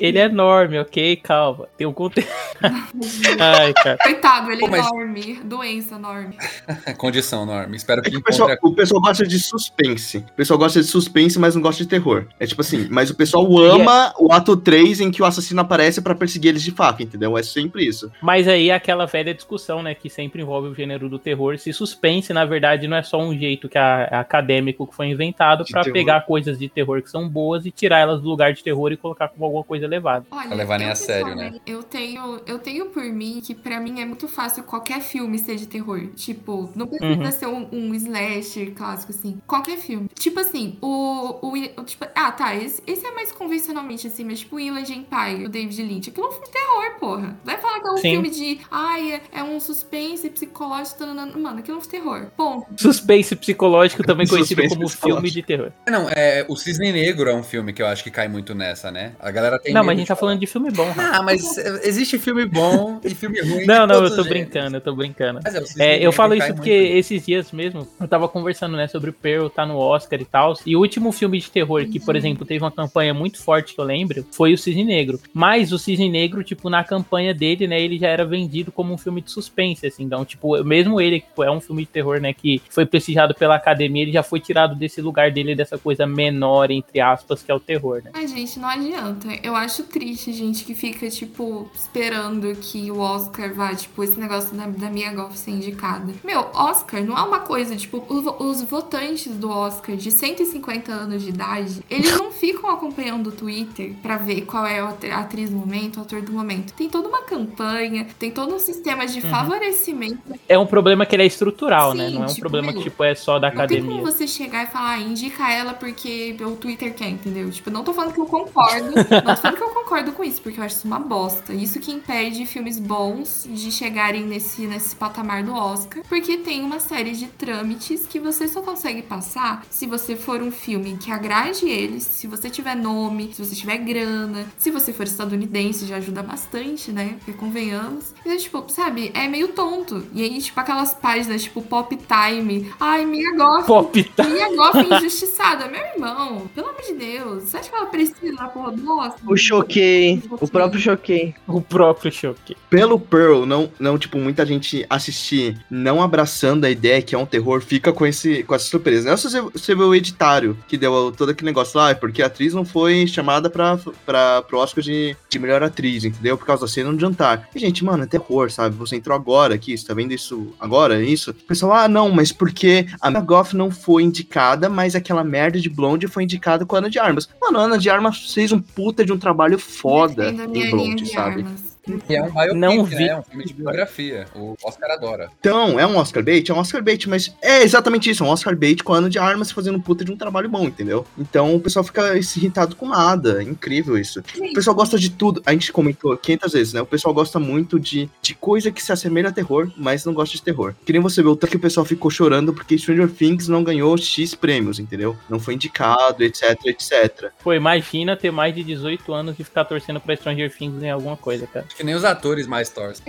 Ele é enorme, ok? Calma. Tem um conteúdo. (laughs) Ai, cara. Coitado, ele Pô, é mas- enorme. Doença enorme. (laughs) condição norma. Espero É que que o pessoal, encontre o pessoal gosta de suspense. O pessoal gosta de suspense, mas não gosta de terror. É tipo assim, mas o pessoal ama o ato 3 em que o assassino aparece pra perseguir eles de faca, entendeu? É sempre isso. Mas aí é aquela velha discussão, né, que sempre envolve o gênero do terror. Se suspense, na verdade, não é só um jeito que a- é acadêmico que foi inventado De pra terror. pegar coisas de terror que são boas e tirar elas do lugar de terror e colocar como alguma coisa elevada. Olha, Pra levarem eu a sério, né? Eu tenho, eu tenho por mim que pra mim é muito fácil qualquer filme ser de terror. Tipo, não precisa Uhum. ser um, um slasher clássico, assim. Qualquer filme. Tipo assim, o. o, o- tipo, ah, tá. Esse, esse é mais convencionalmente assim, mas tipo, o Inland Empire, o David Lynch. Aquilo é um filme de terror, porra. Vai falar que é um Sim. filme de. Ai, é, é um suspense psicológico. Mano, aquilo é um filme de terror. Ponto. Suspense psicológico, também conhecido Suspense como psicológico. filme de terror. Não, é, o Cisne Negro é um filme que eu acho que cai muito nessa, né? A galera tem não, medo mas a gente tá falar. falando de filme bom, Rafa. Ah, mas é, existe filme bom e filme ruim. Não, não, eu tô brincando, eu tô brincando. Mas é, É, eu falo isso muito porque nisso. esses dias mesmo eu tava conversando, né, sobre o Pearl tá no Oscar e tal. E o último filme de terror que, por exemplo, teve uma campanha muito forte que eu lembro foi o Cisne Negro. Mas o Cisne Negro, tipo, na campanha dele, né, ele já era vendido como um filme de suspense, assim. Então, tipo, mesmo ele, que é um filme de terror, né, que foi prestigiado pela academia, ele já foi tirado desse lugar dele, dessa coisa menor, entre aspas, que é o terror, né? Ai, gente, não adianta. Eu acho triste, gente, que fica, tipo, esperando que o Oscar vá, tipo, esse negócio da, da Mia Goff ser indicada. Meu, Oscar não é uma coisa, tipo, o- os votantes do Oscar de 150 anos de idade, eles não ficam acompanhando o Twitter pra ver qual é a atri- a atriz do momento, o ator do momento. Tem toda uma campanha, tem todo um sistema de favorecimento. É um problema que ele é estrutural, né? Sim, Não é um tipo, problema que, tipo, é só da Não tem academia. como você chegar e falar, ah, indica ela porque o Twitter quer, entendeu? Tipo, não tô falando que eu concordo. tô falando que eu concordo com isso, porque eu acho isso uma bosta. Isso que impede filmes bons de chegarem nesse, nesse patamar do Oscar. Porque tem uma série de trâmites que você só consegue passar se você for um filme que agrade eles, se você tiver nome, se você tiver grana, se você for estadunidense, já ajuda bastante, né? Porque convenhamos. Então, tipo, sabe, é meio tonto. E aí, tipo, aquelas páginas, tipo, Pop Time. Ai, Mia Goff. Pop. Mia Goff injustiçada. Meu irmão, pelo amor de Deus. Você acha que ela precisa porra do Oscar? O choquei. O próprio choquei. O próprio choque. Pelo Pearl, não, não, tipo, muita gente assistir não abraçando a ideia que é um terror, fica com, esse, com essa surpresa. Não se você, você vê o editário, que deu todo aquele negócio lá, é porque a atriz não foi chamada pra, pra, pro Oscar de, de melhor atriz, entendeu? Por causa da cena de jantar. E, gente, mano, é terror, sabe? Você entrou agora aqui, você tá vendo isso agora, isso? O pessoal, ah, não, mas porque a Mia Goff não foi indicada, mas aquela merda de Blonde foi indicada com a Ana de Armas. Mano, a Ana de Armas fez um puta de um trabalho foda em Blonde, de sabe? armas. E é um biopic, Não né? vi. É um filme de biografia. O Oscar adora. Então, é um Oscar bait? É um Oscar bait, mas é exatamente isso, é um Oscar bait com a Ana de Armas fazendo um puta de um trabalho bom, entendeu? Então o pessoal fica irritado com nada, é incrível isso. O pessoal gosta de tudo, a gente comentou 500 vezes, né? O pessoal gosta muito de, de coisa que se assemelha a terror, mas não gosta de terror. Que nem você vê o tanto que o pessoal ficou chorando porque Stranger Things não ganhou X prêmios, entendeu? Não foi indicado, etc, etc. Pô, imagina ter mais de 18 anos e ficar torcendo pra Stranger Things em alguma coisa, cara. Que nem os atores mais torcem.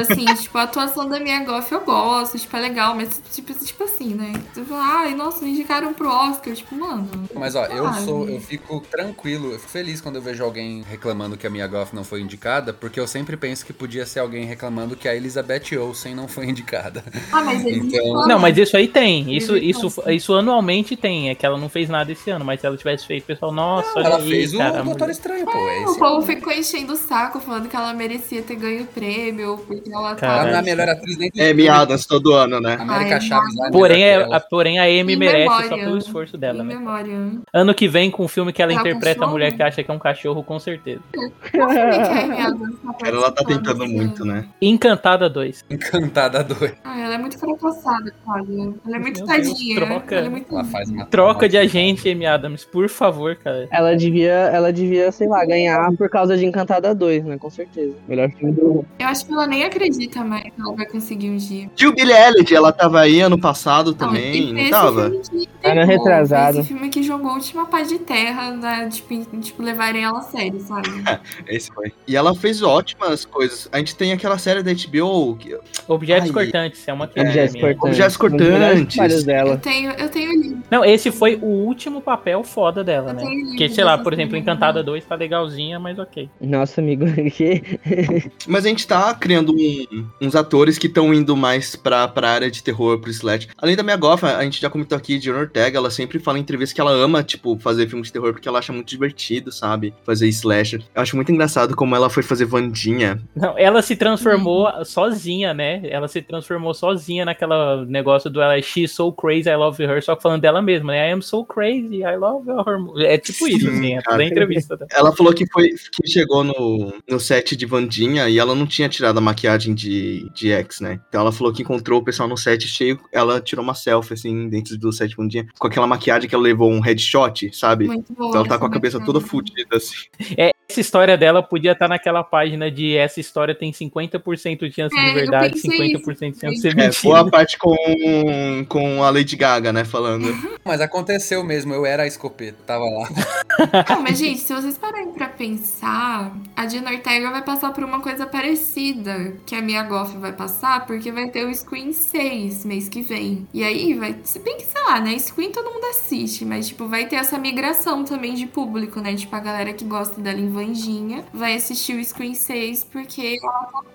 Assim, (laughs) tipo, a atuação da Mia Goff eu gosto, tipo, é legal, mas tipo, tipo assim, né? Fala, ai, nossa, me indicaram pro Oscar, tipo, mano. Mas ó, eu sabe? sou, eu fico tranquilo, eu fico feliz quando eu vejo alguém reclamando que a Mia Goff não foi indicada, porque eu sempre penso que podia ser alguém reclamando que a Elizabeth Olsen não foi indicada. Ah, mas eles Então- Não, mas isso aí tem. Isso, isso, gosta. isso anualmente tem. É que ela não fez nada esse ano, mas se ela tivesse feito, pessoal, nossa, olha Ela aí, fez cara, o Doutor Estranho, pô. É O esse povo ficou enchendo o saco, falando falando que ela merecia ter ganho o prêmio, porque ela Caralho. não é tá. a melhor atriz É Amy Adams todo ano, né? América Ai, Chaves lá é Porém, é- a, porém, a Amy merece só memória. pelo esforço dela, Em né? memória. Ano que vem, com o filme que ela o interpreta a mulher que acha que é um cachorro, com certeza. (laughs) Tá Ela tá tentando esse muito, né? Encantada 2. Encantada dois. Ah, ela é muito fracassada, cara. Ela é muito Meu Deus, tadinha. troca. Ela é muito Ela faz uma Troca de agente, Amy Adams, por favor, cara. Ela devia, ela devia, sei lá, ganhar por causa de Encantada 2, né? Com certeza. Melhor filme do Eu acho que ela nem acredita mais que ela vai conseguir um dia. Tio Billie Elliot, ela tava aí ano passado também, e não esse tava? filme pegou, retrasado. Esse filme que jogou a última paz de terra, né, tipo, tipo, levarem ela a sério, sabe? (laughs) Esse foi. E ela fez ótimas coisas. A gente tem aquela série da HBO, que- Objetos Ai. cortantes, é uma que Objetos é, cortantes. Objetos dos melhores cortantes. trabalhos Eu dela. tenho, eu tenho livro. Não, esse foi o último papel foda dela, Eu né? tenho livro Porque, sei lá, por exemplo. Encantada 2 tá legalzinha, mas ok. Nossa, amigo, que (laughs) Mas a gente tá criando um- uns atores que estão indo mais pra, pra área de terror, pro slash. Além da minha gofa, a gente já comentou aqui, de Ortega, ela sempre fala em entrevista que ela ama, tipo, fazer filme de terror porque ela acha muito divertido, sabe? Fazer slasher. Eu acho muito engraçado como ela foi fazer Vandinha. Não, ela se transformou sozinha, né? Ela se transformou sozinha naquela negócio do ela She's so crazy, I love her, só que falando dela mesma, né? I am so crazy, I love her. É tipo isso, Sim, assim, é toda a entrevista. né? Ela falou que foi que chegou no, no set de Vandinha e ela não tinha tirado a maquiagem de, de X, né? Então ela falou que encontrou o pessoal no set cheio. Ela tirou uma selfie, assim, dentro do set de Vandinha, com aquela maquiagem que ela levou um headshot, sabe? Muito boa. Então ela tá com a cabeça toda maquiagem. fudida, assim. Essa história dela podia estar naquela página de essa história tem 50% de chance É, de verdade, pensei 50% de chance de ser É, mentira. boa parte com, com a Lady Gaga, né? Falando. (laughs) Mas aconteceu mesmo, eu era a escopeta, tava lá. Não, (laughs) mas, gente, se vocês pararem pra pensar, a Dina Ortega vai passar por uma coisa parecida que a Mia Goff vai passar, porque vai ter o Screen 6 mês que vem. E aí vai. Se bem que, sei lá, né? Screen todo mundo assiste, mas, tipo, vai ter essa migração também de público, né? Tipo, a galera que gosta dela em Vandinha vai assistir o Screen 6 porque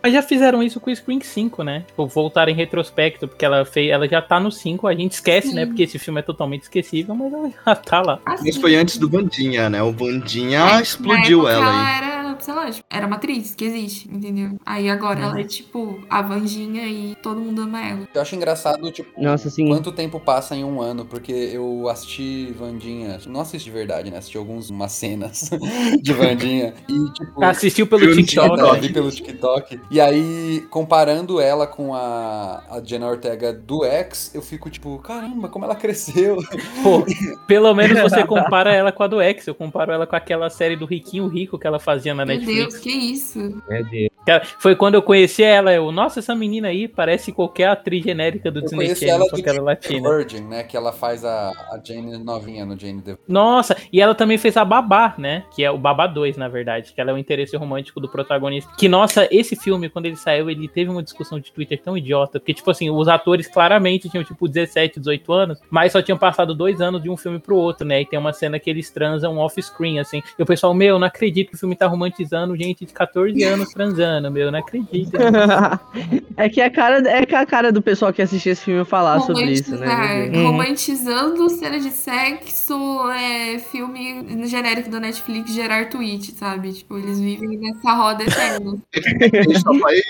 Mas já fizeram isso com o Screen 5, né? Tipo, voltar em retrospecto, porque ela fez, ela já tá no 5, a gente esquece, Sim. né? Porque esse filme é totalmente esquecível, mas ela já tá lá. assim, Isso foi antes do Vandinha, né? O Vandinha na explodiu ela aí. Ela era, sei lá, tipo, era uma atriz que existe, entendeu? Aí agora ela é tipo a Vandinha e todo mundo ama ela. Eu acho engraçado, tipo, Nossa, assim, quanto tempo passa em um ano, porque eu assisti Vandinha, não assisti de verdade, né? Assisti algumas umas cenas (laughs) de Vandinha. E, tipo, Assistiu pelo TikTok. Né? vi pelo TikTok. E aí, comparando ela com a, a Jenna Ortega do X, eu fico tipo, caramba, como ela cresceu. Pô, pelo menos você (laughs) compara ela com a do X. Eu comparo ela com aquela série do Riquinho Rico que ela fazia na Meu Netflix. Deus, que isso? meu Deus. Cara, Foi quando eu conheci ela. Eu, nossa, essa menina aí parece qualquer atriz genérica do Eu Disney Channel, ela só que ela é latina. Virgin, né? Que ela faz a, a Jane novinha no Jane the Nossa, e ela também fez a Babá, né? Que é o Babá 2, na verdade. Que ela é o interesse romântico do protagonista. Que, nossa, esse filme, quando ele saiu, ele teve uma discussão de Twitter tão idiota. Porque, tipo assim, os atores claramente tinham, tipo, 17, 18 anos, mas só tinham passado dois anos de um filme pro outro, né? E tem uma cena que eles transam off-screen, assim. E o pessoal, meu, não acredito que o filme tá romantizando gente de 14 anos transando, meu, não acredito. (laughs) é que a cara é que a cara do pessoal que assistiu esse filme falar sobre isso, né? Meu Deus. Romantizando cena de sexo, é filme genérico da Netflix gerar tweet, sabe? Tipo, eles vivem nessa roda eterna. Gente só faz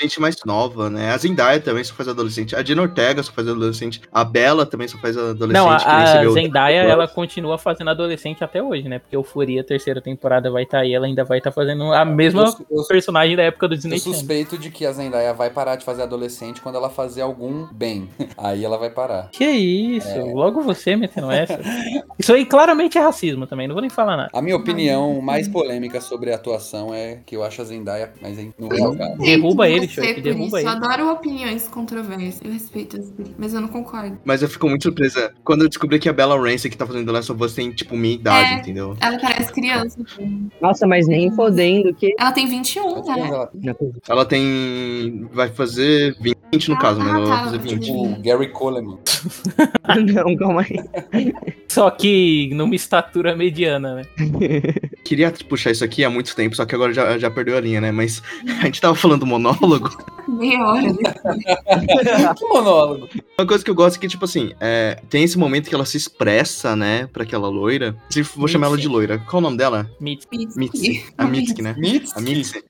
gente mais nova, né? A Zendaya também só faz adolescente. A Jenna Ortega só faz adolescente. A Bella também só faz adolescente. Não, a, a Zendaya, ela continua fazendo adolescente até hoje, né? Porque o Furia, terceira temporada, vai estar aí, ela ainda vai estar fazendo a mesma Eu- eu- personagem da época do Eu Disney Channel. suspeito de que a Zendaya vai parar de fazer adolescente quando ela fazer algum bem. (laughs) Aí ela vai parar. Que isso? É. Logo você metendo essa. Isso aí claramente é racismo também, não vou nem falar nada. A minha opinião mais polêmica sobre a atuação é que eu acho a Zendaya, mas hein, não é o caso. Derruba ele, por derruba isso. ele. Eu adoro opiniões controversas. Eu respeito as mas eu não concordo. Mas eu fico muito surpresa quando eu descobri que a Bella Ramsey que tá fazendo The Last of Us tem, tipo, minha idade, É. entendeu? Ela parece criança. Nossa, mas nem fodendo que. Ela tem 21, Quantos anos né? Ela- Não acredito. Ela tem. Vai fazer 20 no caso, mas Ah, ela vai tá, fazer 20. O Gary Coleman. (laughs) Não, calma aí. Só que numa estatura mediana, né? (laughs) Queria puxar isso aqui há muito tempo, só que agora já, já perdeu a linha, né? Mas a gente tava falando do monólogo. Meia hora. né? (laughs) que monólogo. Uma coisa que eu gosto é que, tipo assim, é, tem esse momento que ela se expressa, né, pra aquela loira. Se vou chamar ela de loira. Qual o nome dela? Mitz. Mitzi. A Mitzi, né? A Mitski. Mitzi.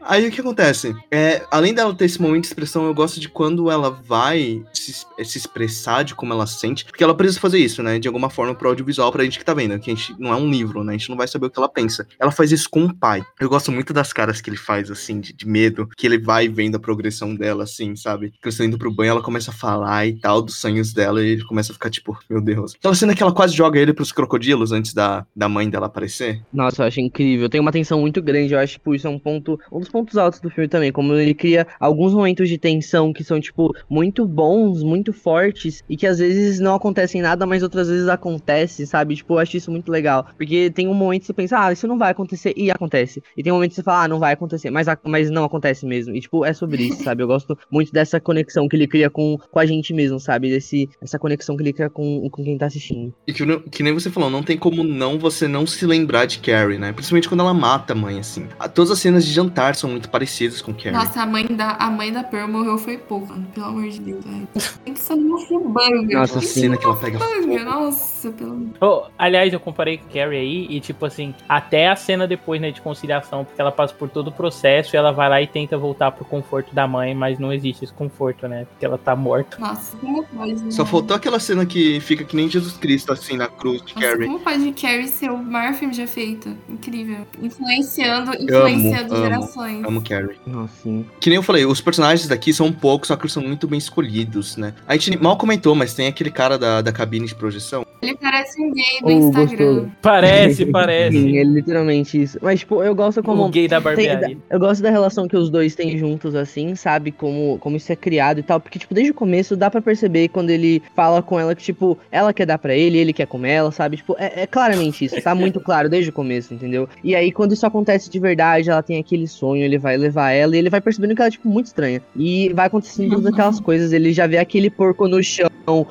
Aí o que acontece? É, além dela ter esse momento de expressão, eu gosto de quando ela vai se, se expressar de como ela sente, porque ela precisa fazer isso, né? De alguma forma pro audiovisual pra gente que tá vendo, que a gente não é um livro, né? A gente não vai saber o que ela pensa. Ela faz isso com o pai. Eu gosto muito das caras que ele faz, assim, de, de medo, que ele vai vendo a progressão dela, assim, sabe? Crescendo indo pro banho, ela começa a falar e tal, dos sonhos dela, e ele começa a ficar tipo, meu Deus. Aquela cena que ela quase joga ele pros crocodilos antes da, da mãe dela aparecer. Nossa, eu acho incrível. Tem uma tensão muito grande. Eu acho que tipo, isso é um ponto, um dos pontos altos do filme também. Como ele cria alguns momentos de tensão que são, tipo, muito bons, muito fortes, e que às vezes não acontecem nada, mas outras vezes acontece, sabe? Tipo, eu acho isso muito legal. Porque tem um momento que você pensa, ah, isso não vai acontecer, e acontece. E tem um momento que você fala, ah, não vai acontecer, mas, mas não acontece mesmo. E, tipo, é sobre isso, sabe? Eu gosto muito dessa conexão que ele cria com, com a gente mesmo, sabe? Desse, essa conexão que ele cria com, com quem tá assistindo. E que, que nem você falou, não tem como não você não se lembrar de Carrie, né? Principalmente quando ela mata a mãe, assim. A- todas as cenas de jantar são muito parecidas com Carrie. Nossa, a mãe da, a mãe da Pearl morreu foi pouco, mano. Pelo amor de Deus, velho. Tem que ser uma fubanga. Nossa, a cena que ela pega nossa, pelo amor Oh, aliás, eu comparei com Carrie aí e, tipo assim, até a cena depois, né, de conciliação, porque ela passa por todo o processo e ela vai lá e tenta voltar pro conforto da mãe, mas não existe esse conforto, né? Porque ela tá morta. Nossa, como pode? Só né? faltou aquela cena que fica que nem Jesus Cristo, assim, na cruz de Nossa, Carrie. como pode Carrie ser o maior filme já feito? Incrível. Influenciando, influenciando amo, gerações. Amo Carrie. Nossa, sim. Que nem eu falei, os personagens daqui são poucos, só que eles são muito bem escolhidos, né? A gente mal comentou, mas tem aquele cara da, da cabine de projeção. Ele parece um gay do Oh, Instagram. gostoso. Parece, (laughs) Sim, parece. é literalmente isso. Mas, tipo, eu gosto como. O gay da Tem- barbearia. eu gosto da relação que os dois têm juntos, assim, sabe? Como, como isso é criado e tal. Porque, tipo, desde o começo dá pra perceber quando ele fala com ela que, tipo, ela quer dar pra ele, ele quer comer ela, sabe? Tipo, é, é claramente isso. Tá muito claro desde o começo, entendeu? E aí, quando isso acontece de verdade, ela tem aquele sonho, ele vai levar ela e ele vai percebendo que ela é, tipo, muito estranha. E vai acontecendo todas aquelas coisas. Ele já vê aquele porco no chão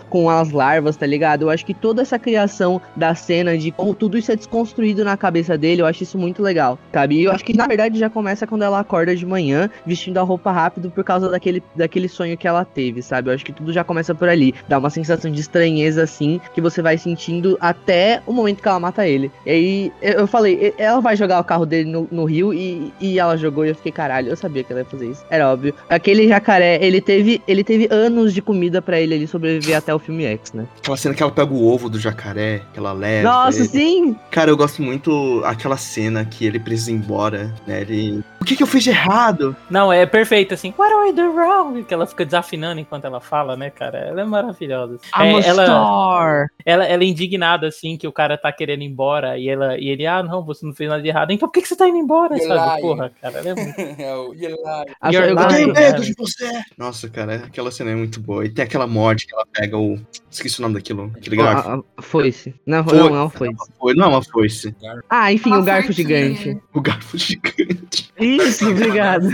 com as larvas, tá ligado? Eu acho que toda essa criação da cena, de como tudo isso é desconstruído na cabeça dele, eu acho isso muito legal, sabe? E eu acho que na verdade já começa quando ela acorda de manhã, vestindo a roupa rápido por causa daquele, daquele sonho que ela teve, sabe? Eu acho que tudo já começa por ali. Dá uma sensação de estranheza, assim, que você vai sentindo até o momento que ela mata ele. E aí, eu falei, ela vai jogar o carro dele no, no rio e, e ela jogou e eu fiquei, caralho, eu sabia que ela ia fazer isso. Era óbvio. Aquele jacaré, ele teve, ele teve anos de comida pra ele ali sobreviver até o filme X, né? Aquela cena que ela pega o ovo do jacaré, que ela leva. Nossa, ele. sim! Cara, eu gosto muito aquela cena que ele precisa ir embora, né? Ele. O que, que eu fiz de errado? Não, é perfeito, assim. What do I do wrong? Que ela fica desafinando enquanto ela fala, né, cara? Ela é maravilhosa. I'm a É, ela, star! ela, ela é indignada, assim, que o cara tá querendo ir embora. E, ela, e ele, ah, não, você não fez nada de errado. Então por que, que você tá indo embora, You're sabe? lying. Porra, cara, ela é muito... (laughs) É Eli. Eu tenho medo de você! Nossa, cara, aquela cena é muito boa. E tem aquela morte que ela pega o. Esqueci o nome daquilo. Aquele garfo. Ah, ah, Foice. Não, Foice. não, não, foice. Foi, não é uma foice. Ah, enfim, Uma o garfo gigante. O garfo (laughs) gigante. Isso, obrigado.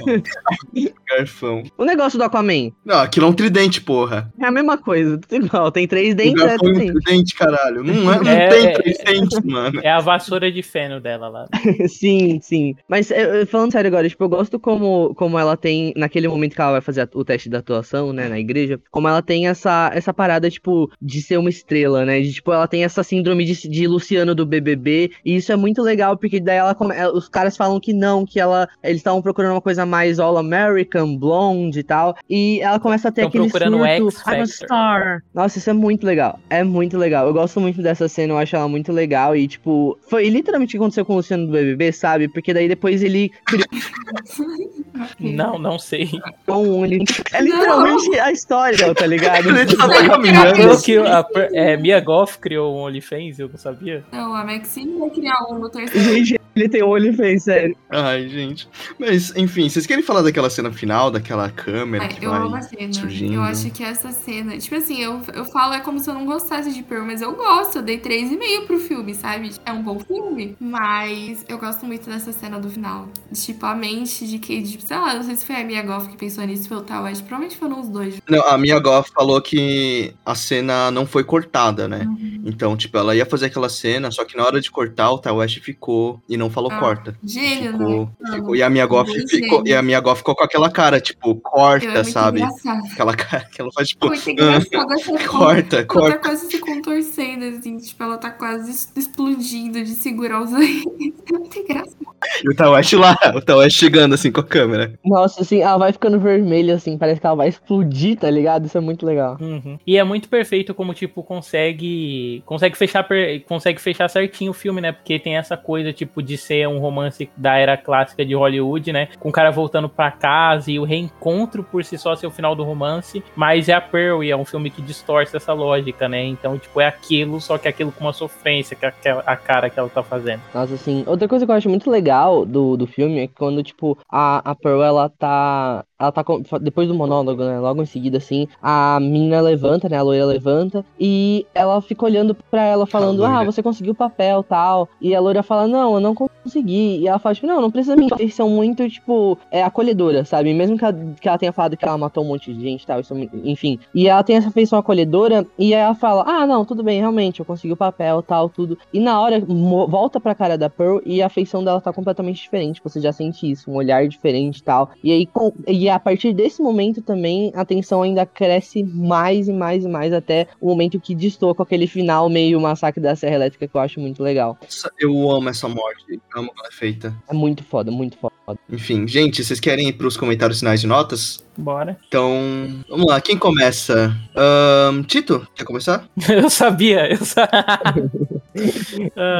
Garfão. o negócio do Aquaman Não, aquilo é um tridente, porra. é a mesma coisa, tudo igual. Tem três dentes, é é um tridente. tridente, caralho. Não, é, não (laughs) É, tem é. três dentes, mano. É a vassoura de feno dela lá. (laughs) sim, sim. Mas é, é, falando sério agora, tipo, eu gosto como, como ela tem, naquele momento que ela vai fazer a- o teste da atuação, né, na igreja, como ela tem essa, essa parada, tipo, de ser uma estrela, né? De, tipo, ela tem essa síndrome de, de Luciano do BBB, e isso é muito legal, porque daí ela, ela- os caras falam que não, que ela, eles estavam procurando uma coisa mais all-American, blonde e tal, e ela começa a ter Tão aquele procurando o surto, X I'm a Factor." star. Nossa, isso é muito legal, é muito legal. Eu gosto muito dessa cena, eu acho ela muito legal, e, tipo, foi literalmente o que aconteceu com o Luciano do BBB, sabe? Porque daí depois ele criou (laughs) Não, não sei. um Only. É literalmente a história, tá (laughs) ligado? Ele tá Falou caminhando. que a é, Mia Goff criou um OnlyFans, eu não sabia. Não, a Maxine vai criar um no terceiro. Gente, ele tem um OnlyFans, sério. Ai, gente. Mas, enfim, vocês querem falar daquela cena final, daquela câmera Ai, que eu amo a vai cena. surgindo? Eu acho que essa cena. Tipo assim, eu, eu falo é como se eu não gostasse de Pearl, mas eu gosto. Eu dei 3,5 pro filme, sabe? É um bom filme. Mas eu gosto muito dessa cena do final. Tipo, a mente de que, tipo, sei lá, não sei se foi a Mia Goff que pensou nisso, foi o Tal West. Provavelmente foram os dois. Não, a Mia Goff falou que a cena não foi cortada, né? Uhum. Então, tipo, ela ia fazer aquela cena, só que na hora de cortar, o Ty West ficou e não falou Ah, corta. Gênio, Ficou, né? ficou- e a Mia Goff ficou, gênio. e a Mia Goff ficou com aquela cara, tipo, Eu, é corta, muito sabe? engraçado. Aquela cara (laughs) que ela faz, tipo, Muito engraçado essa (laughs) cena. corta, Ela tá corta. quase se contorcendo, assim, tipo, ela tá quase explodindo de segurar os olhos. (laughs) É muito engraçado. E o Tawashi lá, o Tawashi chegando assim com a câmera. Nossa, assim, ela vai ficando vermelha, assim, parece que ela vai explodir, tá ligado? Isso é muito legal. Uhum. E é muito perfeito como, tipo, consegue. Consegue fechar, per- consegue fechar certinho o filme, né? Porque tem essa coisa, tipo, de ser um romance da era clássica de Hollywood, né? Com o cara voltando pra casa e o reencontro por si só ser o final do romance. Mas é a Pearl e é um filme que distorce essa lógica, né? Então, tipo, é aquilo, só que aquilo com uma sofrência, que é a cara que ela tá fazendo. Nossa, assim, outra coisa que eu acho muito legal do, do filme é quando, tipo, a, a Pearl, ela tá. Ela tá. com- Depois do monólogo, né? Logo em seguida, assim, a menina levanta, né? A loira levanta. E ela fica olhando pra ela, falando: Ah, você conseguiu o papel tal. E a loira fala: Não, eu não consegui. E ela fala: tipo, Não, não precisa mentir. Eles são muito, tipo, é, acolhedora, sabe? Mesmo que ela, que ela tenha falado que ela matou um monte de gente e tal, isso, enfim. E ela tem essa feição acolhedora. E aí ela fala: Ah, não, tudo bem, realmente, eu consegui o papel tal, tudo. E na hora, volta pra cara da Pearl e a feição dela tá completamente diferente. Você já sente isso, um olhar diferente e tal. E aí, com- e a partir desse momento também, a tensão ainda cresce mais e mais e mais até o momento que destoa com aquele final meio massacre da Serra Elétrica que eu acho muito legal. Nossa, eu amo essa morte. Eu amo como ela é feita. É muito foda, muito foda. Enfim, gente, vocês querem ir pros comentários finais de notas? Bora. Então, vamos lá. Quem começa? Ahn, Tito, quer começar? (laughs) Eu sabia, eu sabia. (laughs)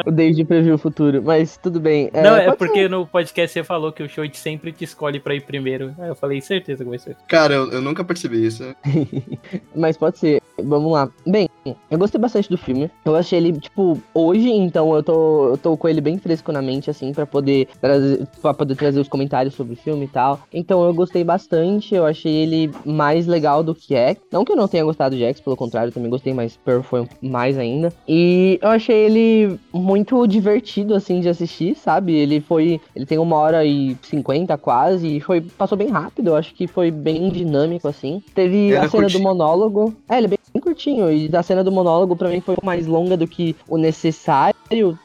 O David previu o futuro, mas tudo bem. Não, é porque no podcast você falou que o Shoit sempre te escolhe pra ir primeiro. Aí eu falei, certeza que vai ser. Cara, eu, eu nunca percebi isso. (laughs) Mas pode ser. Vamos lá. Bem, eu gostei bastante do filme. Eu achei ele, tipo, hoje, então eu tô, eu tô com ele bem fresco na mente, assim, pra poder, trazer, pra poder trazer os comentários sobre o filme e tal. Então eu gostei bastante. Eu achei ele mais legal do que X. Não que eu não tenha gostado de X, pelo contrário, eu também gostei, mas Pearl foi mais ainda. E eu achei ele muito divertido, assim, de assistir, sabe? Ele foi. Ele tem uma hora e cinquenta quase, e foi, passou bem rápido. Eu acho que foi bem dinâmico, assim. Teve Era a cena curtinho. do monólogo. É, ele é bem curtinho. E a cena do monólogo pra mim foi mais longa do que o necessário.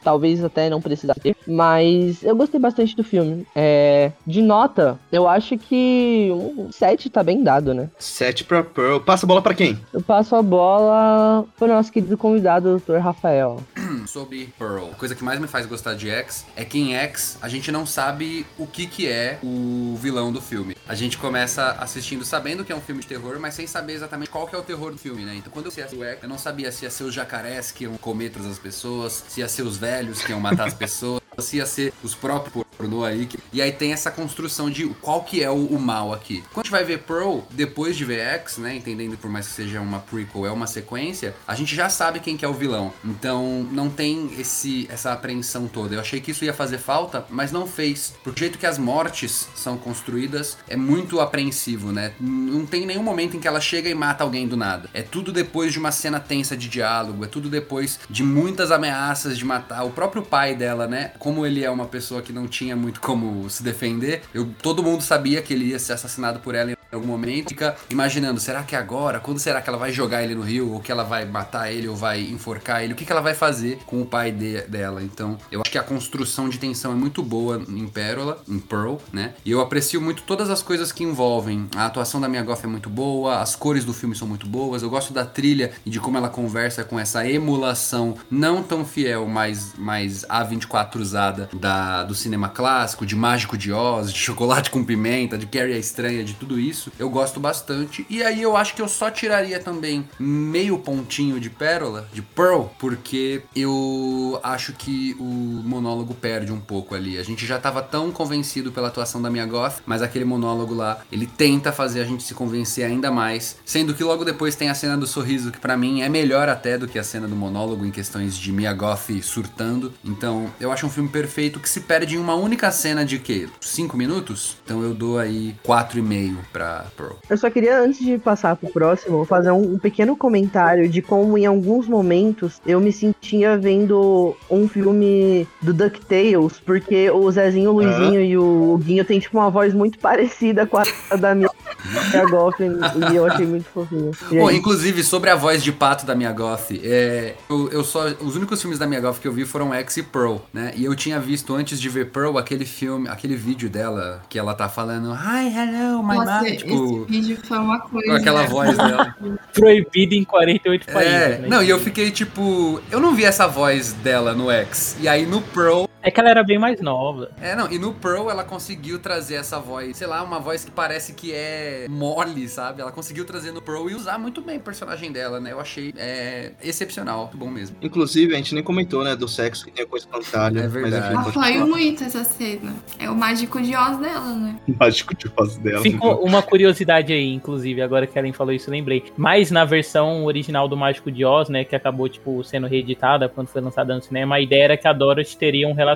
Talvez até não precisasse ter. Mas eu gostei bastante do filme. É, de nota, eu acho que um 7 tá bem dado, né? 7 pra Pearl. Passa a bola pra quem? Eu passo a bola pro nosso querido convidado, o Dr. Rafael. (clears throat) sobre Pearl. A coisa que mais me faz gostar de X é que em X a gente não sabe o que que é o vilão do filme. A gente começa assistindo sabendo que é um filme de terror, mas sem saber exatamente qual que é o terror do filme, né? Então quando eu assisti o X, eu não sabia se ia ser os jacarés que iam comer todas as pessoas, se ia ser os velhos que iam matar as pessoas, se ia ser os próprios pornô aí. que- E aí tem essa construção de qual que é o, o mal aqui. Quando a gente vai ver Pearl, depois de ver X, né? Entendendo por mais que seja uma prequel, é uma sequência, a gente já sabe quem que é o vilão. Então não tem esse, essa apreensão toda. Eu achei que isso ia fazer falta, mas não fez. O jeito que as mortes são construídas é muito apreensivo, né? Não tem nenhum momento em que ela chega e mata alguém do nada. É tudo depois de uma cena tensa de diálogo, é tudo depois de muitas ameaças de matar. O próprio pai dela, né? Como ele é uma pessoa que não tinha muito como se defender, eu, todo mundo sabia que ele ia ser assassinado por ela em algum momento. Fica imaginando, será que agora? Quando será que ela vai jogar ele no rio? Ou que ela vai matar ele? Ou vai enforcar ele? O que, que ela vai fazer com o pai de- dela? Então, eu acho que a construção de tensão é muito boa em Pérola, em Pearl, né? E eu aprecio muito todas as coisas que envolvem. A atuação da Mia Goth é muito boa, as cores do filme são muito boas. Eu gosto da trilha e de como ela conversa com essa emulação não tão fiel, mas mais A24 usada da, do cinema clássico, de Mágico de Oz, de Chocolate com Pimenta, de Carrie a Estranha, de tudo isso. Eu gosto bastante. E aí eu acho que eu só tiraria também meio pontinho de Pérola, de Pearl, porque eu acho que o monólogo perde um pouco ali. A gente já tava tão convencido pela atuação da Mia Goth, mas aquele monólogo lá, ele tenta fazer a gente se convencer ainda mais, sendo que logo depois tem a cena do sorriso, que pra mim é melhor até do que a cena do monólogo em questões de Mia Goth surtando. Então, eu acho um filme perfeito que se perde em uma única cena de quê? Cinco minutos? Então eu dou aí quatro e Pearl. Eu só queria, antes de passar pro próximo, fazer um, um pequeno comentário de como em alguns momentos eu me sentia vendo um filme do DuckTales, porque o Zezinho, o Luizinho e o Guinho tem tipo uma voz muito (laughs) parecida com a da minha Goffin, e eu achei muito fofinho. Bom, inclusive, sobre a voz de pato da Mia Goth, é, eu, eu só. Os únicos filmes da Mia Goth que eu vi foram X e Pearl, né? E eu tinha visto antes de ver Pearl aquele filme, aquele vídeo dela que ela tá falando Hi, hello, my Nossa, mom. esse Tipo, vídeo foi uma coisa. com aquela voz dela. (laughs) Proibido em 48 É, países, né? não, e eu fiquei tipo. Eu não vi essa voz dela no X. E aí no Pearl É que ela era bem mais nova. É, não, e no Pearl ela conseguiu trazer essa voz, sei lá, uma voz que parece que é mole, sabe? Ela conseguiu trazer no Pearl e usar muito bem o personagem dela, né? Eu achei é, excepcional, muito bom mesmo. Inclusive, a gente nem comentou, né, do sexo que tem com a espantalho. É verdade. Mas Ela enfim, falar. muito essa cena. É o mágico de Oz dela, né? (laughs) Mágico de voz dela. Ficou uma curiosidade aí, inclusive, agora que a Ellen falou isso, eu lembrei. Mas na versão original do Mágico de Oz, né, que acabou, tipo, sendo reeditada quando foi lançada no cinema, a ideia era que a Dorothy teria um relacionamento